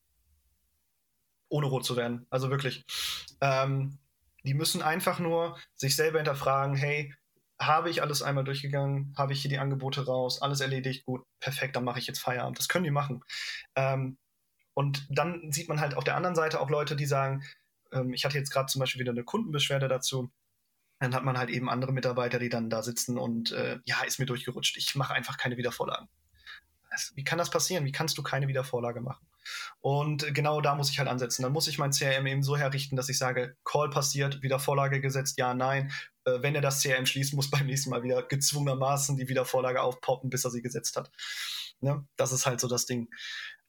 ohne rot zu werden. Also wirklich. Ähm, die müssen einfach nur sich selber hinterfragen, hey, habe ich alles einmal durchgegangen, habe ich hier die Angebote raus, alles erledigt, gut, perfekt, dann mache ich jetzt Feierabend. Das können die machen. Ähm, und dann sieht man halt auf der anderen Seite auch Leute, die sagen, ähm, ich hatte jetzt gerade zum Beispiel wieder eine Kundenbeschwerde dazu. Dann hat man halt eben andere Mitarbeiter, die dann da sitzen und äh, ja, ist mir durchgerutscht. Ich mache einfach keine Wiedervorlagen. Wie kann das passieren? Wie kannst du keine Wiedervorlage machen? Und genau da muss ich halt ansetzen. Dann muss ich mein CRM eben so herrichten, dass ich sage, Call passiert, Wiedervorlage gesetzt, ja, nein. Äh, wenn er das CRM schließt, muss beim nächsten Mal wieder gezwungenermaßen die Wiedervorlage aufpoppen, bis er sie gesetzt hat. Ne? Das ist halt so das Ding.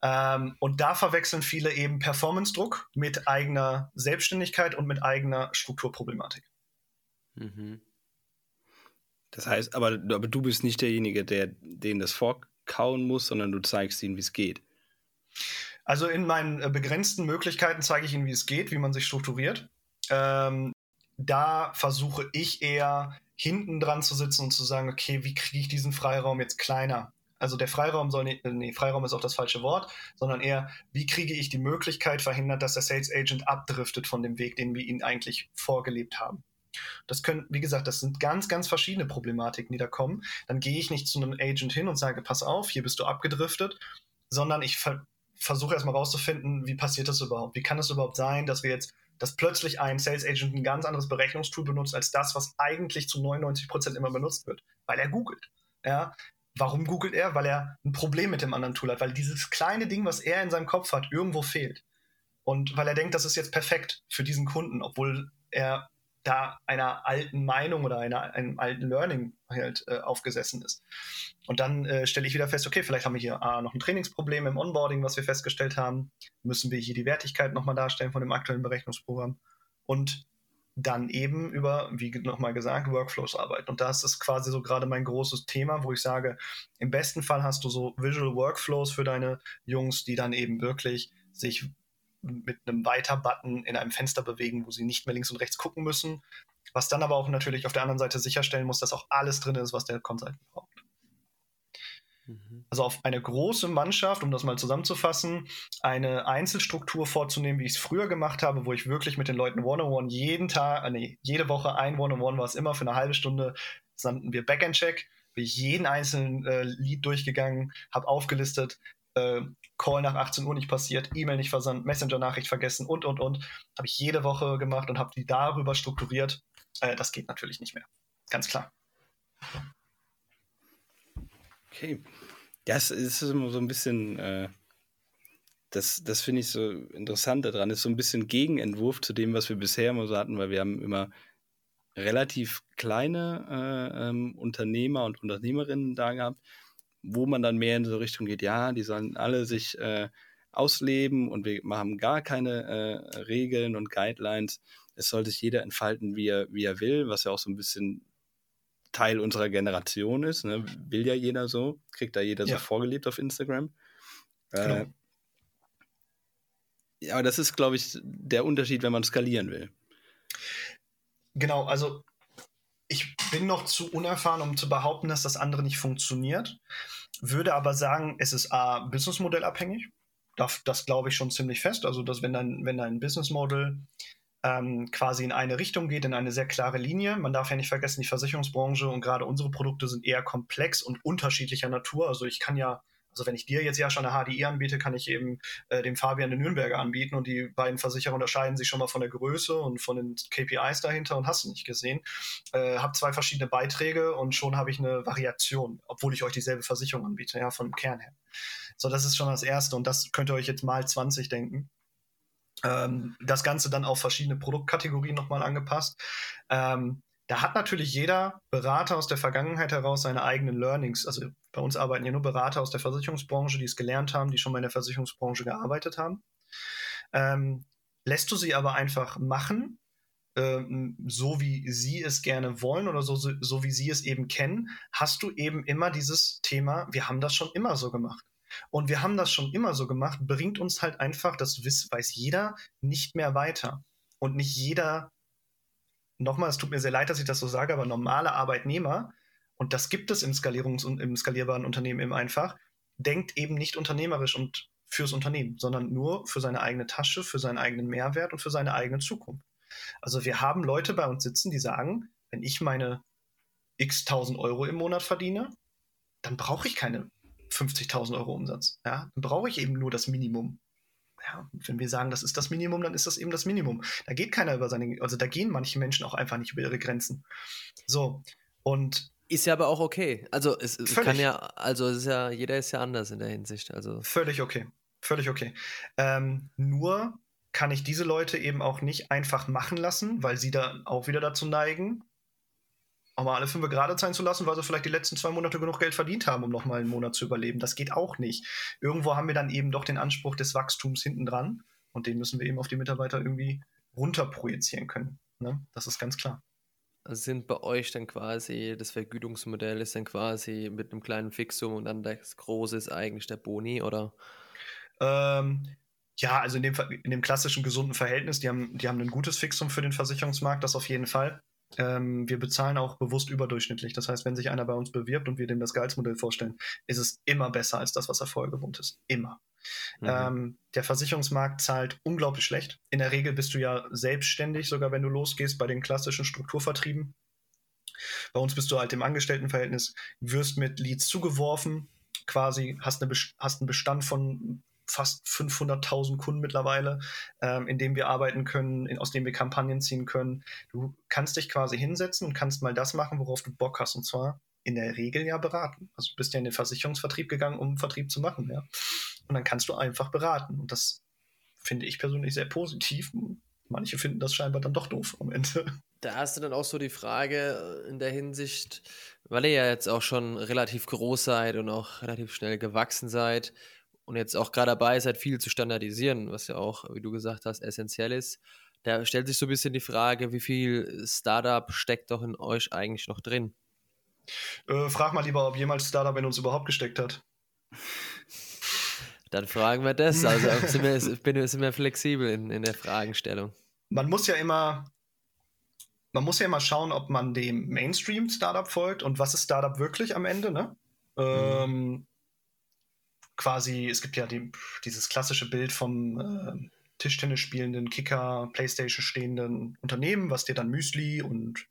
Ähm, und da verwechseln viele eben Performance-Druck mit eigener Selbstständigkeit und mit eigener Strukturproblematik. Mhm. Das heißt, aber, aber du bist nicht derjenige, der den das vorkauen muss, sondern du zeigst ihnen, wie es geht. Also in meinen äh, begrenzten Möglichkeiten zeige ich Ihnen, wie es geht, wie man sich strukturiert. Ähm, da versuche ich eher hinten dran zu sitzen und zu sagen, okay, wie kriege ich diesen Freiraum jetzt kleiner? Also der Freiraum soll nicht, nee, Freiraum ist auch das falsche Wort, sondern eher, wie kriege ich die Möglichkeit verhindert, dass der Sales Agent abdriftet von dem Weg, den wir ihnen eigentlich vorgelebt haben. Das können, wie gesagt, das sind ganz, ganz verschiedene Problematiken, die da kommen. Dann gehe ich nicht zu einem Agent hin und sage, pass auf, hier bist du abgedriftet, sondern ich ver versuche erstmal rauszufinden, wie passiert das überhaupt? Wie kann es überhaupt sein, dass wir jetzt, dass plötzlich ein Sales Agent ein ganz anderes Berechnungstool benutzt als das, was eigentlich zu 99 Prozent immer benutzt wird? Weil er googelt. Ja, Warum googelt er? Weil er ein Problem mit dem anderen Tool hat, weil dieses kleine Ding, was er in seinem Kopf hat, irgendwo fehlt. Und weil er denkt, das ist jetzt perfekt für diesen Kunden, obwohl er da einer alten Meinung oder einer, einem alten Learning halt äh, aufgesessen ist. Und dann äh, stelle ich wieder fest, okay, vielleicht haben wir hier ah, noch ein Trainingsproblem im Onboarding, was wir festgestellt haben. Müssen wir hier die Wertigkeit nochmal darstellen von dem aktuellen Berechnungsprogramm. Und dann eben über, wie nochmal gesagt, Workflows arbeiten. Und das ist quasi so gerade mein großes Thema, wo ich sage, im besten Fall hast du so Visual Workflows für deine Jungs, die dann eben wirklich sich mit einem Weiter-Button in einem Fenster bewegen, wo sie nicht mehr links und rechts gucken müssen. Was dann aber auch natürlich auf der anderen Seite sicherstellen muss, dass auch alles drin ist, was der Consultant braucht. Mhm. Also auf eine große Mannschaft, um das mal zusammenzufassen, eine Einzelstruktur vorzunehmen, wie ich es früher gemacht habe, wo ich wirklich mit den Leuten One-on-One jeden Tag, äh, nee, jede Woche ein One-on-One war es immer für eine halbe Stunde, sandten wir Backend-Check, bin ich jeden einzelnen äh, Lead durchgegangen, habe aufgelistet, äh, Call nach 18 Uhr nicht passiert, E-Mail nicht versandt, Messenger-Nachricht vergessen und, und, und. Habe ich jede Woche gemacht und habe die darüber strukturiert. Äh, das geht natürlich nicht mehr. Ganz klar. Okay. Das ist immer so ein bisschen, äh, das, das finde ich so interessant daran, ist so ein bisschen Gegenentwurf zu dem, was wir bisher immer so hatten, weil wir haben immer relativ kleine äh, ähm, Unternehmer und Unternehmerinnen da gehabt, wo man dann mehr in so Richtung geht, ja, die sollen alle sich äh, ausleben und wir haben gar keine äh, Regeln und Guidelines. Es soll sich jeder entfalten, wie er, wie er will, was ja auch so ein bisschen Teil unserer Generation ist. Ne? Will ja jeder so, kriegt da jeder ja. so vorgelebt auf Instagram. Äh, genau. Äh, ja, aber das ist, glaube ich, der Unterschied, wenn man skalieren will. Genau, also bin noch zu unerfahren, um zu behaupten, dass das andere nicht funktioniert. Würde aber sagen, es ist A, Businessmodell Das, das glaube ich schon ziemlich fest. Also, dass wenn dein, wenn dein Businessmodell ähm, quasi in eine Richtung geht, in eine sehr klare Linie. Man darf ja nicht vergessen, die Versicherungsbranche und gerade unsere Produkte sind eher komplex und unterschiedlicher Natur. Also ich kann ja also wenn ich dir jetzt ja schon eine HDI anbiete, kann ich eben äh, dem Fabian den Nürnberger anbieten und die beiden Versicherer unterscheiden sich schon mal von der Größe und von den KPIs dahinter und hast du nicht gesehen. Äh, habe zwei verschiedene Beiträge und schon habe ich eine Variation, obwohl ich euch dieselbe Versicherung anbiete, ja, vom Kern her. So, das ist schon das Erste und das könnt ihr euch jetzt mal 20 denken. Ähm, das Ganze dann auf verschiedene Produktkategorien nochmal angepasst. Ähm, da hat natürlich jeder Berater aus der Vergangenheit heraus seine eigenen Learnings. Also bei uns arbeiten ja nur Berater aus der Versicherungsbranche, die es gelernt haben, die schon mal in der Versicherungsbranche gearbeitet haben. Ähm, lässt du sie aber einfach machen, ähm, so wie sie es gerne wollen oder so, so wie sie es eben kennen, hast du eben immer dieses Thema, wir haben das schon immer so gemacht. Und wir haben das schon immer so gemacht, bringt uns halt einfach, das weiß jeder, nicht mehr weiter. Und nicht jeder, nochmal, es tut mir sehr leid, dass ich das so sage, aber normale Arbeitnehmer, und das gibt es im Skalierungs- und im skalierbaren Unternehmen eben einfach, denkt eben nicht unternehmerisch und fürs Unternehmen, sondern nur für seine eigene Tasche, für seinen eigenen Mehrwert und für seine eigene Zukunft. Also wir haben Leute bei uns sitzen, die sagen, wenn ich meine x tausend Euro im Monat verdiene, dann brauche ich keine 50.000 Euro Umsatz. Ja, dann brauche ich eben nur das Minimum. Ja, wenn wir sagen, das ist das Minimum, dann ist das eben das Minimum. Da geht keiner über seine, also da gehen manche Menschen auch einfach nicht über ihre Grenzen. So, und ist ja aber auch okay. Also es völlig. kann ja, also es ist ja, jeder ist ja anders in der Hinsicht. Also. Völlig okay. Völlig okay. Ähm, nur kann ich diese Leute eben auch nicht einfach machen lassen, weil sie dann auch wieder dazu neigen, auch mal alle fünf gerade sein zu lassen, weil sie vielleicht die letzten zwei Monate genug Geld verdient haben, um nochmal einen Monat zu überleben. Das geht auch nicht. Irgendwo haben wir dann eben doch den Anspruch des Wachstums hinten dran und den müssen wir eben auf die Mitarbeiter irgendwie runterprojizieren können. Ne? Das ist ganz klar. Also sind bei euch dann quasi, das Vergütungsmodell ist dann quasi mit einem kleinen Fixum und dann das große ist eigentlich der Boni, oder? Ähm, ja, also in dem, in dem klassischen gesunden Verhältnis, die haben, die haben ein gutes Fixum für den Versicherungsmarkt, das auf jeden Fall. Ähm, wir bezahlen auch bewusst überdurchschnittlich. Das heißt, wenn sich einer bei uns bewirbt und wir dem das Gehaltsmodell vorstellen, ist es immer besser als das, was er vorher gewohnt ist. Immer. Mhm. Ähm, der Versicherungsmarkt zahlt unglaublich schlecht. In der Regel bist du ja selbstständig, sogar wenn du losgehst bei den klassischen Strukturvertrieben. Bei uns bist du halt im Angestelltenverhältnis, wirst mit Leads zugeworfen, quasi hast, eine, hast einen Bestand von fast 500.000 Kunden mittlerweile, ähm, in dem wir arbeiten können, in, aus dem wir Kampagnen ziehen können. Du kannst dich quasi hinsetzen und kannst mal das machen, worauf du Bock hast, und zwar in der Regel ja beraten. Also du bist ja in den Versicherungsvertrieb gegangen, um Vertrieb zu machen, ja. Und dann kannst du einfach beraten. Und das finde ich persönlich sehr positiv. Manche finden das scheinbar dann doch doof am Ende. Da hast du dann auch so die Frage in der Hinsicht, weil ihr ja jetzt auch schon relativ groß seid und auch relativ schnell gewachsen seid und jetzt auch gerade dabei seid, viel zu standardisieren, was ja auch, wie du gesagt hast, essentiell ist. Da stellt sich so ein bisschen die Frage, wie viel Startup steckt doch in euch eigentlich noch drin? Äh, frag mal lieber, ob jemals Startup in uns überhaupt gesteckt hat. Dann fragen wir das. Also sind wir, sind wir flexibel in, in der Fragestellung. Man muss ja immer, man muss ja immer schauen, ob man dem Mainstream-Startup folgt und was ist Startup wirklich am Ende, ne? Mhm. Ähm, quasi, es gibt ja die, dieses klassische Bild vom äh, Tischtennis spielenden Kicker, Playstation stehenden Unternehmen, was dir dann Müsli und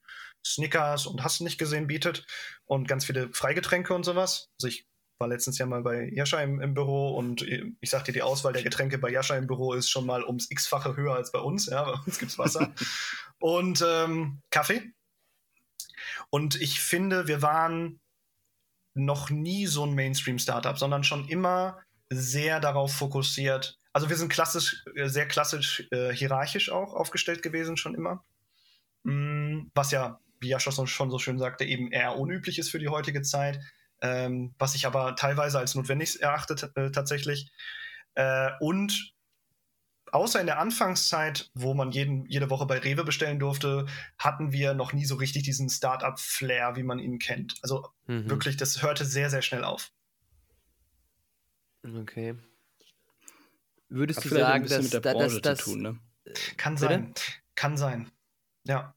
Snickers und hast nicht gesehen bietet und ganz viele Freigetränke und sowas. Also ich war letztens ja mal bei Jascha im, im Büro und ich sagte, die Auswahl der Getränke bei Jascha im Büro ist schon mal ums x-fache höher als bei uns. Ja, bei uns gibt es Wasser und ähm, Kaffee. Und ich finde, wir waren noch nie so ein Mainstream-Startup, sondern schon immer sehr darauf fokussiert. Also wir sind klassisch, äh, sehr klassisch äh, hierarchisch auch aufgestellt gewesen, schon immer. Mm, was ja, wie Jascha schon so schön sagte, eben eher unüblich ist für die heutige Zeit. Ähm, was ich aber teilweise als notwendig erachte äh, tatsächlich. Äh, und außer in der Anfangszeit, wo man jeden, jede Woche bei Rewe bestellen durfte, hatten wir noch nie so richtig diesen Startup-Flair, wie man ihn kennt. Also mhm. wirklich, das hörte sehr, sehr schnell auf. Okay. Würdest Hat du sagen, dass mit der Branche das, das, zu tun, ne? Kann sein. Bitte? Kann sein. Ja.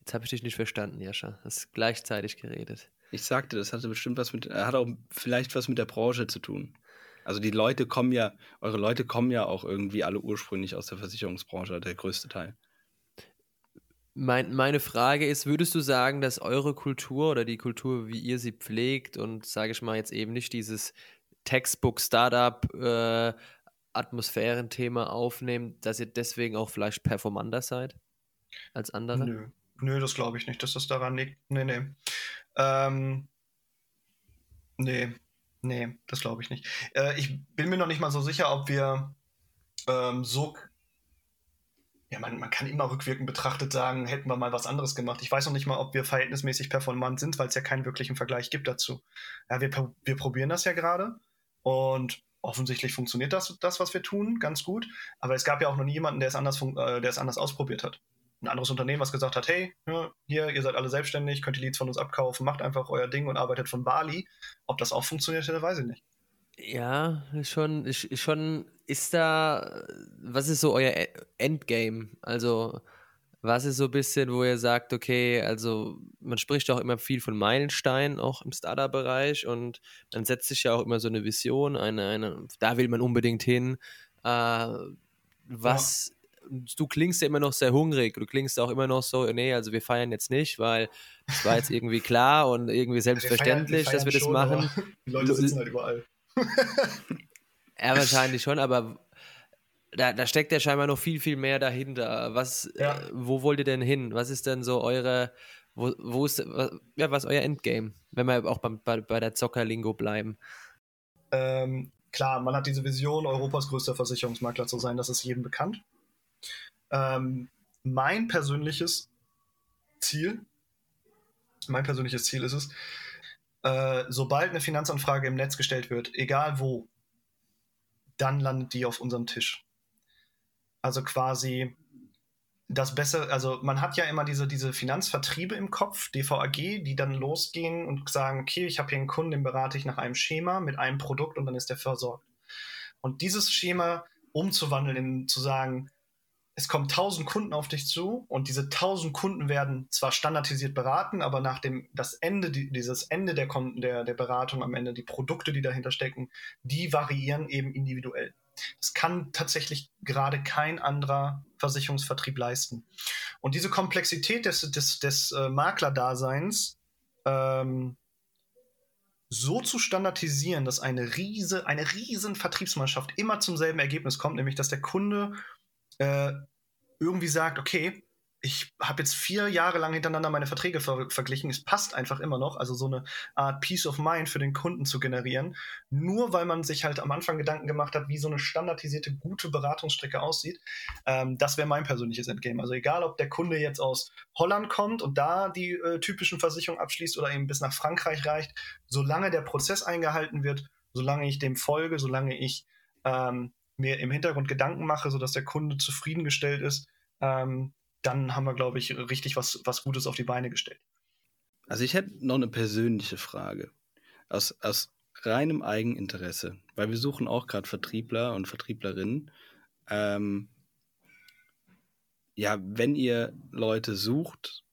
Jetzt habe ich dich nicht verstanden, Jascha. Du hast gleichzeitig geredet. Ich sagte, das hatte bestimmt was mit, hat auch vielleicht was mit der Branche zu tun. Also die Leute kommen ja, eure Leute kommen ja auch irgendwie alle ursprünglich aus der Versicherungsbranche, der größte Teil. Mein, meine Frage ist, würdest du sagen, dass eure Kultur oder die Kultur, wie ihr sie pflegt und sage ich mal jetzt eben nicht dieses Textbook-Startup äh, Atmosphärenthema aufnehmt, dass ihr deswegen auch vielleicht performanter seid als andere? Nö, Nö das glaube ich nicht, dass das daran liegt. Nee, nee. Ähm, nee, Nee, das glaube ich nicht. Äh, ich bin mir noch nicht mal so sicher, ob wir ähm, so. Ja, man, man kann immer rückwirkend betrachtet sagen, hätten wir mal was anderes gemacht. Ich weiß noch nicht mal, ob wir verhältnismäßig performant sind, weil es ja keinen wirklichen Vergleich gibt dazu. Ja, wir, wir probieren das ja gerade und offensichtlich funktioniert das, das, was wir tun, ganz gut. Aber es gab ja auch noch nie jemanden, der es anders, äh, der es anders ausprobiert hat ein anderes Unternehmen, was gesagt hat, hey, hier, ihr seid alle selbstständig, könnt die Leads von uns abkaufen, macht einfach euer Ding und arbeitet von Bali. Ob das auch funktioniert hätte, weiß ich nicht. Ja, schon, schon ist da, was ist so euer e-, Endgame? Also, was ist so ein bisschen, wo ihr sagt, okay, also man spricht auch immer viel von Meilensteinen, auch im Startup-Bereich und man setzt sich ja auch immer so eine Vision, eine, eine da will man unbedingt hin. Äh, was ja du klingst ja immer noch sehr hungrig. Du klingst auch immer noch so, nee, also wir feiern jetzt nicht, weil es war jetzt irgendwie klar und irgendwie selbstverständlich, wir feiern, wir dass wir schon, das machen. Die Leute sitzen halt überall. ja, wahrscheinlich schon, aber da, da, steckt ja scheinbar noch viel, viel mehr dahinter. Was, ja. äh, wo wollt ihr denn hin? Was ist denn so eure, wo, wo ist, ja, was ist euer Endgame, wenn wir auch beim, bei, bei der Zockerlingo bleiben? Ähm, klar, man hat diese Vision, Europas größter Versicherungsmakler zu sein, das ist jedem bekannt. Ähm, mein persönliches Ziel, mein persönliches Ziel ist es, äh, sobald eine Finanzanfrage im Netz gestellt wird, egal wo, dann landet die auf unserem Tisch. Also quasi das Bessere, also man hat ja immer diese, diese Finanzvertriebe im Kopf, DVAG, die dann losgehen und sagen, okay, ich habe hier einen Kunden, den berate ich nach einem Schema mit einem Produkt und dann ist der versorgt. Und dieses Schema umzuwandeln in zu sagen, es kommen tausend Kunden auf dich zu und diese tausend Kunden werden zwar standardisiert beraten, aber nach dem das Ende, dieses Ende der, der, der Beratung am Ende, die Produkte, die dahinter stecken, die variieren eben individuell. Das kann tatsächlich gerade kein anderer Versicherungsvertrieb leisten. Und diese Komplexität des, des, des äh, Maklerdaseins ähm, so zu standardisieren, dass eine riese, eine riesen Vertriebsmannschaft immer zum selben Ergebnis kommt, nämlich dass der Kunde äh, irgendwie sagt, okay, ich habe jetzt vier Jahre lang hintereinander meine Verträge ver verglichen. Es passt einfach immer noch. Also so eine Art Peace of Mind für den Kunden zu generieren. Nur weil man sich halt am Anfang Gedanken gemacht hat, wie so eine standardisierte, gute Beratungsstrecke aussieht. Ähm, das wäre mein persönliches Endgame. Also egal, ob der Kunde jetzt aus Holland kommt und da die äh, typischen Versicherungen abschließt oder eben bis nach Frankreich reicht, solange der Prozess eingehalten wird, solange ich dem folge, solange ich ähm, mir im Hintergrund Gedanken mache, sodass der Kunde zufriedengestellt ist, ähm, dann haben wir, glaube ich, richtig was, was Gutes auf die Beine gestellt. Also ich hätte noch eine persönliche Frage. Aus, aus reinem Eigeninteresse, weil wir suchen auch gerade Vertriebler und Vertrieblerinnen. Ähm, ja, wenn ihr Leute sucht,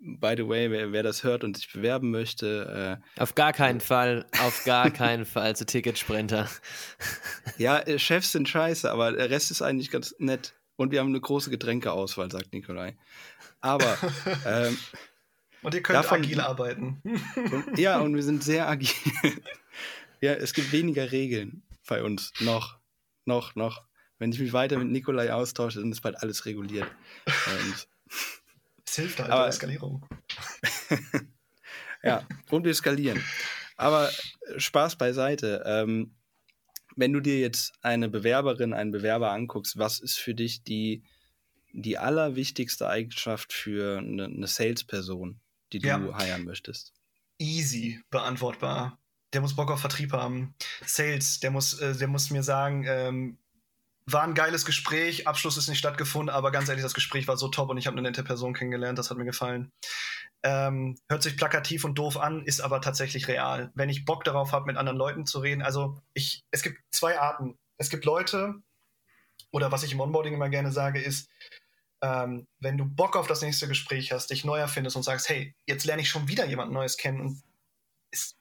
by the way, wer, wer, das hört und sich bewerben möchte. Äh, auf gar keinen Fall, auf gar keinen Fall zu Ticketsprinter. ja, äh, Chefs sind scheiße, aber der Rest ist eigentlich ganz nett. Und wir haben eine große Getränkeauswahl, sagt Nikolai. Aber. Ähm, und ihr könnt davon, agil arbeiten. und, ja, und wir sind sehr agil. ja, es gibt weniger Regeln bei uns. Noch. Noch, noch. Wenn ich mich weiter mit Nikolai austausche, dann ist bald alles reguliert. Und, hilft halt aber, Eskalierung. ja, und wir skalieren. Aber Spaß beiseite. Ähm, wenn du dir jetzt eine Bewerberin, einen Bewerber anguckst, was ist für dich die, die allerwichtigste Eigenschaft für eine, eine Salesperson, die du ja. heiren möchtest? Easy beantwortbar. Der muss Bock auf Vertrieb haben. Sales, der muss, äh, der muss mir sagen, ähm, war ein geiles Gespräch, Abschluss ist nicht stattgefunden, aber ganz ehrlich, das Gespräch war so top und ich habe eine nette Person kennengelernt, das hat mir gefallen. Ähm, hört sich plakativ und doof an, ist aber tatsächlich real. Wenn ich Bock darauf habe, mit anderen Leuten zu reden, also ich, es gibt zwei Arten. Es gibt Leute, oder was ich im Onboarding immer gerne sage, ist, ähm, wenn du Bock auf das nächste Gespräch hast, dich neu erfindest und sagst, hey, jetzt lerne ich schon wieder jemand Neues kennen und ist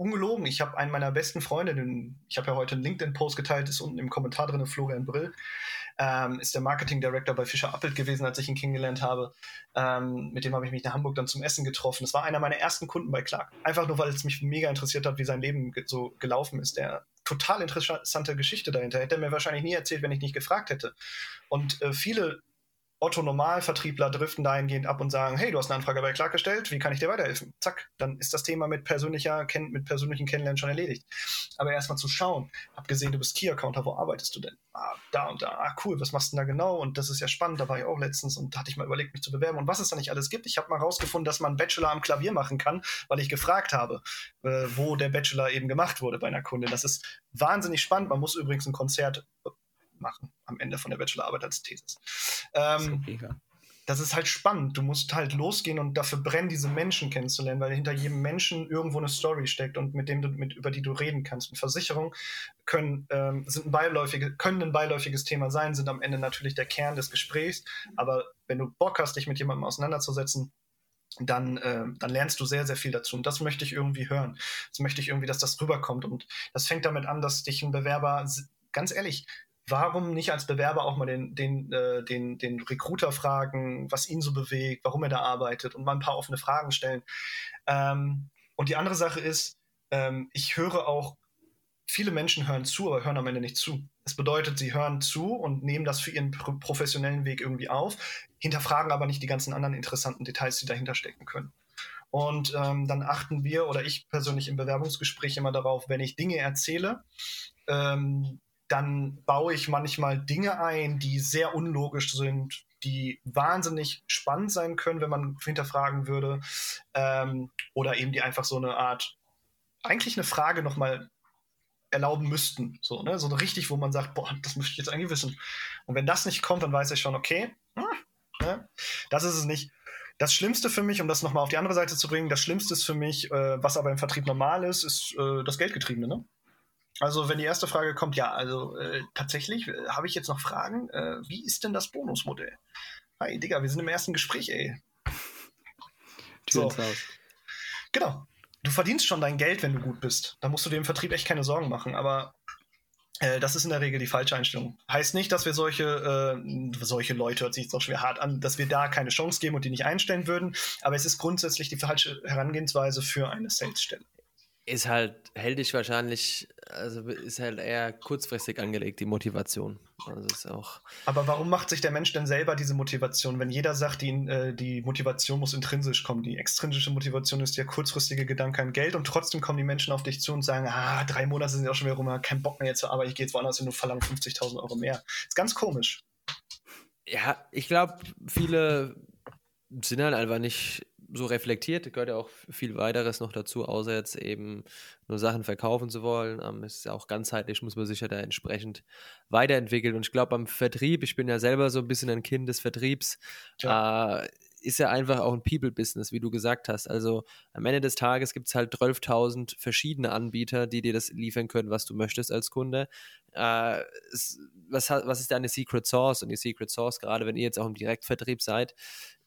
ungelogen. Ich habe einen meiner besten Freunde, ich habe ja heute einen LinkedIn-Post geteilt, ist unten im Kommentar drin, Florian Brill, ähm, ist der Marketing Director bei Fischer Appelt gewesen, als ich ihn kennengelernt habe. Ähm, mit dem habe ich mich in Hamburg dann zum Essen getroffen. Das war einer meiner ersten Kunden bei Clark. Einfach nur, weil es mich mega interessiert hat, wie sein Leben ge so gelaufen ist. Der total interessante Geschichte dahinter. Hätte er mir wahrscheinlich nie erzählt, wenn ich nicht gefragt hätte. Und äh, viele Otto-Normalvertriebler driften dahingehend ab und sagen, hey, du hast eine Anfrage bei Clark gestellt, wie kann ich dir weiterhelfen? Zack, dann ist das Thema mit, persönlicher, mit persönlichen Kennenlernen schon erledigt. Aber erstmal zu schauen, hab gesehen, du bist Key-Accounter, wo arbeitest du denn? Ah, da und da, ah, cool, was machst du denn da genau? Und das ist ja spannend, da war ich auch letztens und da hatte ich mal überlegt, mich zu bewerben und was es da nicht alles gibt. Ich habe mal rausgefunden, dass man Bachelor am Klavier machen kann, weil ich gefragt habe, äh, wo der Bachelor eben gemacht wurde bei einer Kundin. Das ist wahnsinnig spannend. Man muss übrigens ein Konzert machen am Ende von der Bachelorarbeit als Thesis. Ähm, das ist halt spannend. Du musst halt losgehen und dafür brennen, diese Menschen kennenzulernen, weil hinter jedem Menschen irgendwo eine Story steckt und mit dem du, mit, über die du reden kannst. Und Versicherungen können, ähm, sind ein beiläufige, können ein beiläufiges Thema sein, sind am Ende natürlich der Kern des Gesprächs. Aber wenn du Bock hast, dich mit jemandem auseinanderzusetzen, dann, äh, dann lernst du sehr, sehr viel dazu. Und das möchte ich irgendwie hören. Das möchte ich irgendwie, dass das rüberkommt. Und das fängt damit an, dass dich ein Bewerber, ganz ehrlich, warum nicht als Bewerber auch mal den, den, äh, den, den Recruiter fragen, was ihn so bewegt, warum er da arbeitet und mal ein paar offene Fragen stellen. Ähm, und die andere Sache ist, ähm, ich höre auch, viele Menschen hören zu, aber hören am Ende nicht zu. Das bedeutet, sie hören zu und nehmen das für ihren professionellen Weg irgendwie auf, hinterfragen aber nicht die ganzen anderen interessanten Details, die dahinter stecken können. Und ähm, dann achten wir oder ich persönlich im Bewerbungsgespräch immer darauf, wenn ich Dinge erzähle, ähm, dann baue ich manchmal Dinge ein, die sehr unlogisch sind, die wahnsinnig spannend sein können, wenn man hinterfragen würde. Ähm, oder eben die einfach so eine Art, eigentlich eine Frage nochmal erlauben müssten. So, ne? so richtig, wo man sagt, boah, das möchte ich jetzt eigentlich wissen. Und wenn das nicht kommt, dann weiß ich schon, okay, hm, ne? das ist es nicht. Das Schlimmste für mich, um das nochmal auf die andere Seite zu bringen, das Schlimmste ist für mich, äh, was aber im Vertrieb normal ist, ist äh, das Geldgetriebene. Ne? Also wenn die erste Frage kommt, ja, also äh, tatsächlich äh, habe ich jetzt noch Fragen. Äh, wie ist denn das Bonusmodell? Hi, Digga, wir sind im ersten Gespräch, ey. So. Genau. Du verdienst schon dein Geld, wenn du gut bist. Da musst du dir im Vertrieb echt keine Sorgen machen. Aber äh, das ist in der Regel die falsche Einstellung. Heißt nicht, dass wir solche, äh, solche Leute, hört sich jetzt auch schwer hart an, dass wir da keine Chance geben und die nicht einstellen würden, aber es ist grundsätzlich die falsche Herangehensweise für eine Sales-Stelle ist halt, hält dich wahrscheinlich, also ist halt eher kurzfristig angelegt, die Motivation. Also ist auch. Aber warum macht sich der Mensch denn selber diese Motivation? Wenn jeder sagt, die, äh, die Motivation muss intrinsisch kommen. Die extrinsische Motivation ist der kurzfristige Gedanke an Geld und trotzdem kommen die Menschen auf dich zu und sagen, ah, drei Monate sind ja auch schon wieder rum, kein Bock mehr jetzt zur Arbeit, ich gehe jetzt woanders hin und verlange 50.000 Euro mehr. Ist ganz komisch. Ja, ich glaube, viele sind halt einfach nicht so reflektiert, gehört ja auch viel weiteres noch dazu, außer jetzt eben nur Sachen verkaufen zu wollen. Ähm, ist ja auch ganzheitlich, muss man sich ja da entsprechend weiterentwickeln. Und ich glaube, beim Vertrieb, ich bin ja selber so ein bisschen ein Kind des Vertriebs, ja. äh, ist ja einfach auch ein People-Business, wie du gesagt hast. Also am Ende des Tages gibt es halt 12.000 verschiedene Anbieter, die dir das liefern können, was du möchtest als Kunde. Äh, was, was ist deine Secret Source? Und die Secret Source, gerade wenn ihr jetzt auch im Direktvertrieb seid,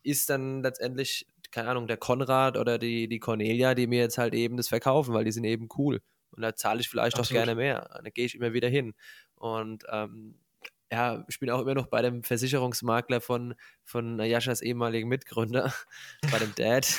ist dann letztendlich keine Ahnung, der Konrad oder die, die Cornelia, die mir jetzt halt eben das verkaufen, weil die sind eben cool. Und da zahle ich vielleicht Absolut. auch gerne mehr. Da gehe ich immer wieder hin. Und ähm, ja, ich bin auch immer noch bei dem Versicherungsmakler von, von Jaschas ehemaligen Mitgründer, bei dem Dad.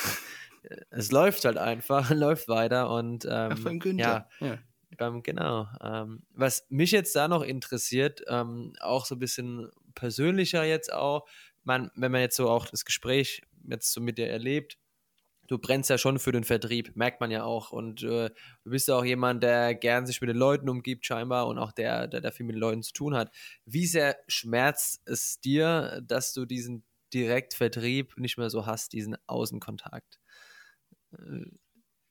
es läuft halt einfach, läuft weiter und ähm, Ach, beim Günther. Ja, ja. Beim, genau. Ähm, was mich jetzt da noch interessiert, ähm, auch so ein bisschen persönlicher jetzt auch, man, wenn man jetzt so auch das Gespräch jetzt so mit dir erlebt, du brennst ja schon für den Vertrieb, merkt man ja auch. Und äh, du bist ja auch jemand, der gern sich mit den Leuten umgibt, scheinbar, und auch der, der, der viel mit den Leuten zu tun hat. Wie sehr schmerzt es dir, dass du diesen Direktvertrieb nicht mehr so hast, diesen Außenkontakt?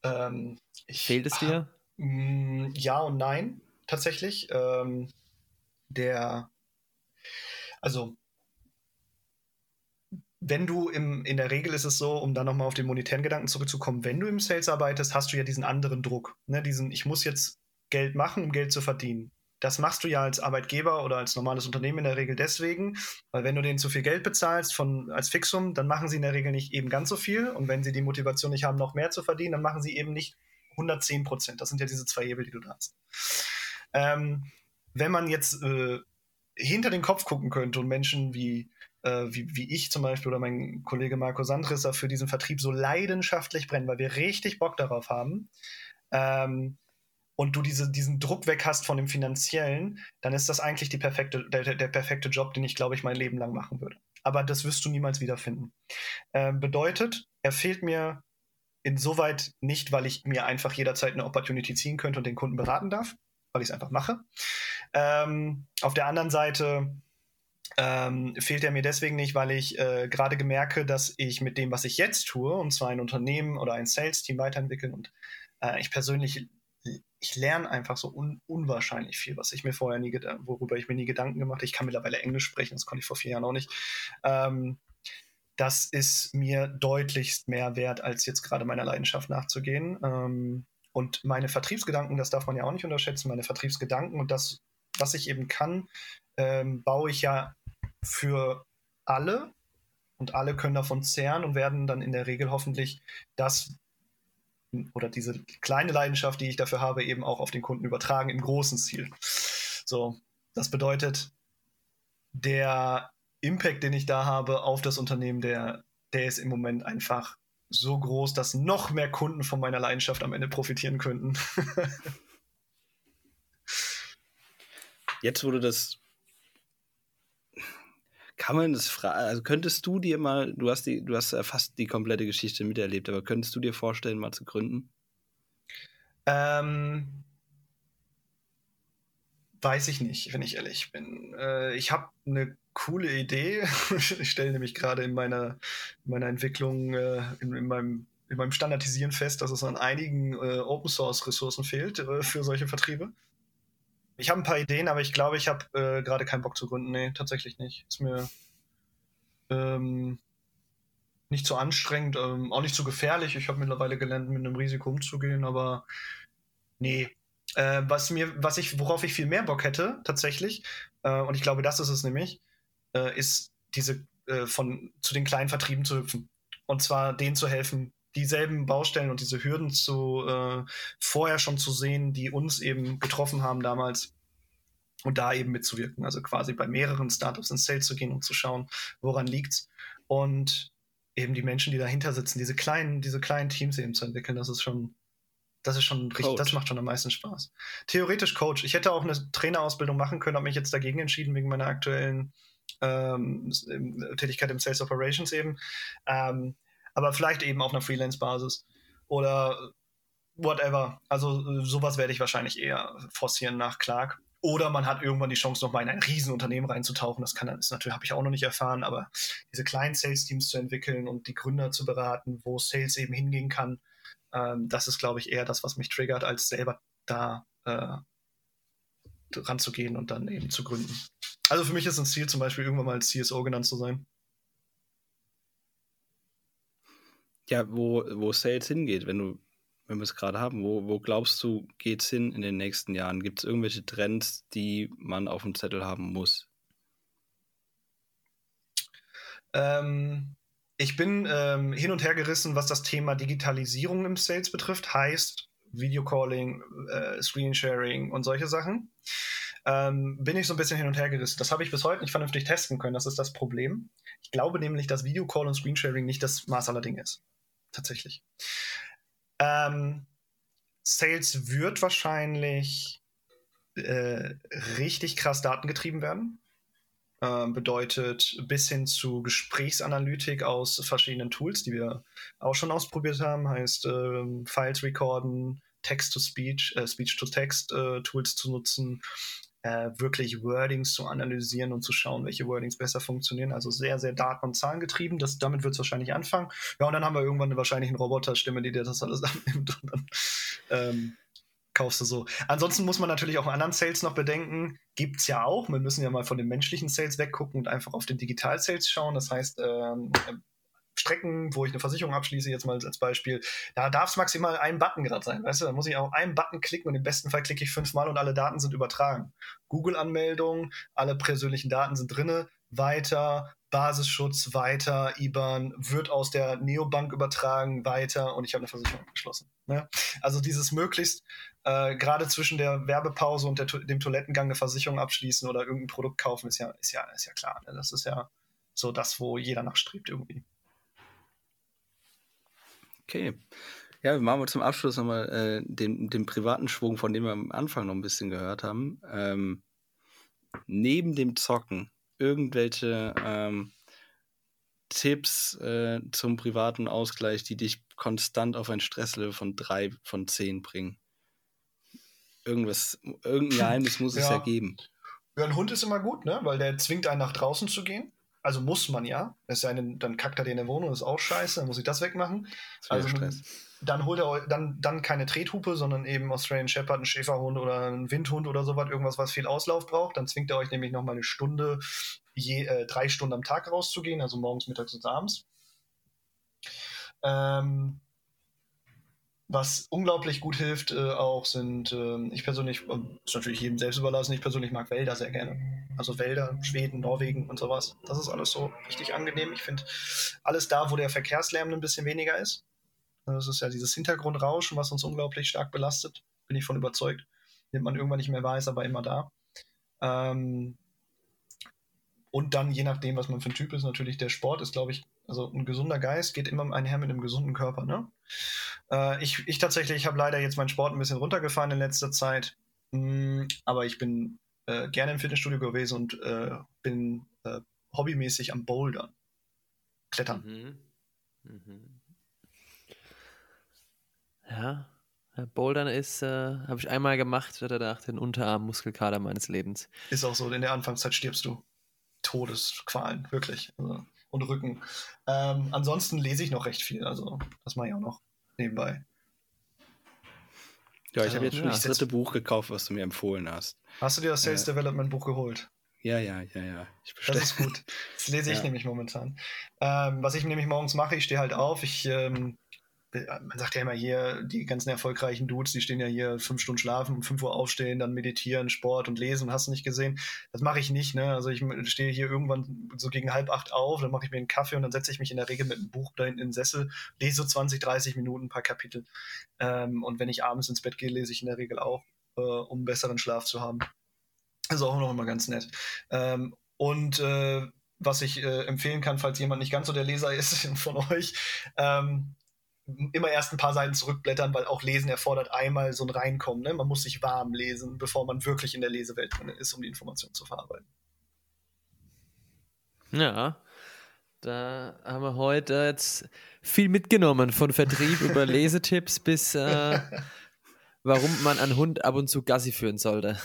Ähm, Fehlt es dir? Mm, ja und nein, tatsächlich. Ähm, der, also wenn du im, in der Regel ist es so, um dann nochmal auf den monetären Gedanken zurückzukommen, wenn du im Sales arbeitest, hast du ja diesen anderen Druck. Ne? Diesen, ich muss jetzt Geld machen, um Geld zu verdienen. Das machst du ja als Arbeitgeber oder als normales Unternehmen in der Regel deswegen, weil wenn du denen zu viel Geld bezahlst von, als Fixum, dann machen sie in der Regel nicht eben ganz so viel. Und wenn sie die Motivation nicht haben, noch mehr zu verdienen, dann machen sie eben nicht 110 Prozent. Das sind ja diese zwei Hebel, die du da hast. Ähm, wenn man jetzt äh, hinter den Kopf gucken könnte und Menschen wie äh, wie, wie ich zum Beispiel oder mein Kollege Marco Sandrisser für diesen Vertrieb so leidenschaftlich brennen, weil wir richtig Bock darauf haben. Ähm, und du diese, diesen Druck weg hast von dem Finanziellen, dann ist das eigentlich die perfekte, der, der perfekte Job, den ich, glaube ich, mein Leben lang machen würde. Aber das wirst du niemals wiederfinden. Ähm, bedeutet, er fehlt mir insoweit nicht, weil ich mir einfach jederzeit eine Opportunity ziehen könnte und den Kunden beraten darf, weil ich es einfach mache. Ähm, auf der anderen Seite ähm, fehlt er mir deswegen nicht, weil ich äh, gerade gemerke, dass ich mit dem, was ich jetzt tue, und zwar ein Unternehmen oder ein Sales-Team weiterentwickeln und äh, ich persönlich, ich lerne einfach so un unwahrscheinlich viel, was ich mir vorher nie, worüber ich mir nie Gedanken gemacht habe. Ich kann mittlerweile Englisch sprechen, das konnte ich vor vier Jahren auch nicht. Ähm, das ist mir deutlichst mehr wert, als jetzt gerade meiner Leidenschaft nachzugehen. Ähm, und meine Vertriebsgedanken, das darf man ja auch nicht unterschätzen, meine Vertriebsgedanken und das, was ich eben kann, ähm, baue ich ja für alle und alle können davon zehren und werden dann in der Regel hoffentlich das oder diese kleine Leidenschaft, die ich dafür habe, eben auch auf den Kunden übertragen im großen Ziel. So, das bedeutet, der Impact, den ich da habe auf das Unternehmen, der, der ist im Moment einfach so groß, dass noch mehr Kunden von meiner Leidenschaft am Ende profitieren könnten. Jetzt, wo du das kann man das fragen? Also könntest du dir mal, du hast die, du hast fast die komplette Geschichte miterlebt, aber könntest du dir vorstellen, mal zu gründen? Ähm, weiß ich nicht, wenn ich ehrlich bin. Äh, ich habe eine coole Idee. ich stelle nämlich gerade in meiner, in meiner Entwicklung, äh, in, in, meinem, in meinem Standardisieren fest, dass es an einigen äh, Open Source Ressourcen fehlt äh, für solche Vertriebe. Ich habe ein paar Ideen, aber ich glaube, ich habe äh, gerade keinen Bock zu gründen. Nee, tatsächlich nicht. Ist mir ähm, nicht zu anstrengend, ähm, auch nicht zu gefährlich. Ich habe mittlerweile gelernt, mit einem Risiko umzugehen, aber nee, Äh, was mir, was ich, worauf ich viel mehr Bock hätte, tatsächlich, äh, und ich glaube, das ist es nämlich, äh, ist diese äh, von zu den kleinen Vertrieben zu hüpfen. Und zwar denen zu helfen, dieselben Baustellen und diese Hürden zu äh, vorher schon zu sehen, die uns eben getroffen haben damals und da eben mitzuwirken. Also quasi bei mehreren Startups ins Sales zu gehen und zu schauen, woran liegt's. Und eben die Menschen, die dahinter sitzen, diese kleinen, diese kleinen Teams eben zu entwickeln, das ist schon, das ist schon richtig, Coach. das macht schon am meisten Spaß. Theoretisch Coach. Ich hätte auch eine Trainerausbildung machen können, habe mich jetzt dagegen entschieden wegen meiner aktuellen ähm, Tätigkeit im Sales Operations eben. Ähm, aber vielleicht eben auf einer Freelance-Basis oder whatever. Also sowas werde ich wahrscheinlich eher forcieren nach Clark. Oder man hat irgendwann die Chance, nochmal in ein Riesenunternehmen reinzutauchen. Das kann das natürlich, habe ich auch noch nicht erfahren, aber diese kleinen Sales-Teams zu entwickeln und die Gründer zu beraten, wo Sales eben hingehen kann, ähm, das ist, glaube ich, eher das, was mich triggert, als selber da äh, ranzugehen und dann eben zu gründen. Also für mich ist ein Ziel zum Beispiel irgendwann mal CSO genannt zu sein. Ja, wo, wo Sales hingeht, wenn du, wenn wir es gerade haben, wo, wo glaubst du, geht es hin in den nächsten Jahren? Gibt es irgendwelche Trends, die man auf dem Zettel haben muss? Ähm, ich bin ähm, hin und her gerissen, was das Thema Digitalisierung im Sales betrifft. Heißt Videocalling, äh, Screensharing und solche Sachen. Ähm, bin ich so ein bisschen hin und her gerissen. Das habe ich bis heute nicht vernünftig testen können. Das ist das Problem. Ich glaube nämlich, dass Videocall und Screensharing nicht das Maß aller Dinge ist tatsächlich. Ähm, Sales wird wahrscheinlich äh, richtig krass datengetrieben werden. Ähm, bedeutet bis hin zu Gesprächsanalytik aus verschiedenen Tools, die wir auch schon ausprobiert haben, heißt ähm, Files recorden, Text-to-Speech, äh, Speech-to-Text-Tools äh, zu nutzen, äh, wirklich Wordings zu analysieren und zu schauen, welche Wordings besser funktionieren. Also sehr, sehr daten- und zahlengetrieben. Das, damit wird es wahrscheinlich anfangen. Ja, und dann haben wir irgendwann eine, wahrscheinlich eine Roboterstimme, die dir das alles abnimmt und dann ähm, kaufst du so. Ansonsten muss man natürlich auch anderen Sales noch bedenken. Gibt es ja auch. Wir müssen ja mal von den menschlichen Sales weggucken und einfach auf den Digital-Sales schauen. Das heißt, ähm, Strecken, wo ich eine Versicherung abschließe, jetzt mal als Beispiel, da darf es maximal ein Button gerade sein. Weißt du, da muss ich auf einen Button klicken und im besten Fall klicke ich fünfmal und alle Daten sind übertragen. Google-Anmeldung, alle persönlichen Daten sind drinne, weiter, Basisschutz, weiter, IBAN, wird aus der Neobank übertragen, weiter und ich habe eine Versicherung abgeschlossen. Ne? Also dieses möglichst äh, gerade zwischen der Werbepause und der, dem Toilettengang eine Versicherung abschließen oder irgendein Produkt kaufen, ist ja, ist ja, ist ja klar. Ne? Das ist ja so das, wo jeder nachstrebt irgendwie. Okay. Ja, wir machen wir zum Abschluss nochmal äh, den, den privaten Schwung, von dem wir am Anfang noch ein bisschen gehört haben. Ähm, neben dem Zocken irgendwelche ähm, Tipps äh, zum privaten Ausgleich, die dich konstant auf ein Stresslevel von drei von zehn bringen? Irgendwas, irgendein Geheimnis muss ja. es ja geben. Ja, ein Hund ist immer gut, ne? Weil der zwingt einen nach draußen zu gehen. Also muss man ja. Es sei denn, dann kackt er dir in der Wohnung, das ist auch scheiße, dann muss ich das wegmachen. Das also Stress. dann holt er dann, dann keine Trethupe, sondern eben Australian Shepherd, ein Schäferhund oder ein Windhund oder sowas, irgendwas, was viel Auslauf braucht. Dann zwingt er euch nämlich nochmal eine Stunde, je, äh, drei Stunden am Tag rauszugehen, also morgens, mittags und abends. Ähm, was unglaublich gut hilft äh, auch sind, äh, ich persönlich, äh, ist natürlich jedem selbst überlassen, ich persönlich mag Wälder sehr gerne. Also Wälder, Schweden, Norwegen und sowas. Das ist alles so richtig angenehm. Ich finde alles da, wo der Verkehrslärm ein bisschen weniger ist. Das ist ja dieses Hintergrundrauschen, was uns unglaublich stark belastet. Bin ich von überzeugt. Nimmt man irgendwann nicht mehr weiß, aber immer da. Ähm, und dann, je nachdem, was man für ein Typ ist, natürlich der Sport ist, glaube ich, also ein gesunder Geist geht immer einher mit einem gesunden Körper. Ne? Äh, ich, ich tatsächlich, ich habe leider jetzt meinen Sport ein bisschen runtergefahren in letzter Zeit, mh, mm, aber ich bin äh, gerne im Fitnessstudio gewesen und äh, bin äh, hobbymäßig am Bouldern, Klettern. Mhm. Mhm. Ja, Bouldern ist, äh, habe ich einmal gemacht, hatte danach den Unterarmmuskelkater meines Lebens. Ist auch so, in der Anfangszeit stirbst du. Todesqualen, wirklich. Also, und Rücken. Ähm, ansonsten lese ich noch recht viel, also das mache ich auch noch nebenbei. Ja, ich habe jetzt schon ja, das dritte Buch gekauft, was du mir empfohlen hast. Hast du dir das Sales äh, Development Buch geholt? Ja, ja, ja, ja. das ist gut. Das lese ich ja. nämlich momentan. Ähm, was ich nämlich morgens mache, ich stehe halt auf, ich ähm, man sagt ja immer hier, die ganzen erfolgreichen Dudes, die stehen ja hier fünf Stunden schlafen, um fünf Uhr aufstehen, dann meditieren, Sport und lesen, hast du nicht gesehen. Das mache ich nicht, ne? Also ich stehe hier irgendwann so gegen halb acht auf, dann mache ich mir einen Kaffee und dann setze ich mich in der Regel mit einem Buch da hinten in den Sessel, lese so 20, 30 Minuten ein paar Kapitel. Ähm, und wenn ich abends ins Bett gehe, lese ich in der Regel auch, äh, um besseren Schlaf zu haben. Das ist auch noch immer ganz nett. Ähm, und äh, was ich äh, empfehlen kann, falls jemand nicht ganz so der Leser ist von euch, ähm, immer erst ein paar Seiten zurückblättern, weil auch Lesen erfordert einmal so ein Reinkommen. Ne? Man muss sich warm lesen, bevor man wirklich in der Lesewelt drin ist, um die Information zu verarbeiten. Ja, da haben wir heute jetzt viel mitgenommen, von Vertrieb über Lesetipps bis äh, warum man einen Hund ab und zu Gassi führen sollte.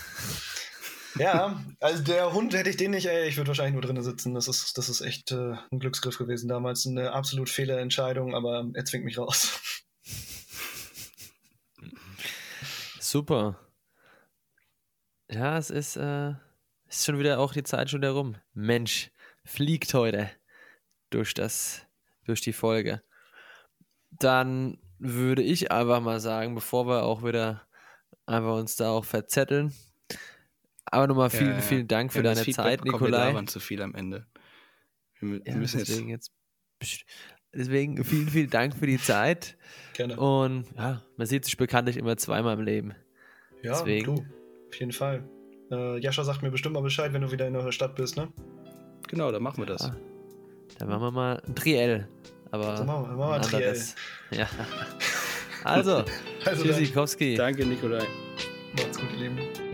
Ja, also der Hund hätte ich den nicht, ey, ich würde wahrscheinlich nur drinnen sitzen. Das ist, das ist echt äh, ein Glücksgriff gewesen damals. Eine absolut Fehlerentscheidung, aber er zwingt mich raus. Super. Ja, es ist, äh, ist schon wieder auch die Zeit schon herum. Mensch, fliegt heute durch das, durch die Folge. Dann würde ich einfach mal sagen, bevor wir auch wieder einfach uns da auch verzetteln, aber nochmal vielen, ja, vielen Dank für deine Zeit, Nikolai. Wir waren zu viel am Ende. Wir, ja, müssen deswegen jetzt. jetzt Deswegen vielen, vielen Dank für die Zeit. Gerne. Und ja, man sieht sich bekanntlich immer zweimal im Leben. Ja, deswegen. du. Auf jeden Fall. Äh, Jascha sagt mir bestimmt mal Bescheid, wenn du wieder in der Stadt bist, ne? Genau, dann machen wir das. Ja. Dann machen wir mal ein Triell. Aber dann machen wir, wir ein Triell. Ja. Also, also Tschüssikowski. Danke, Nikolai. Macht's gut, ihr Lieben.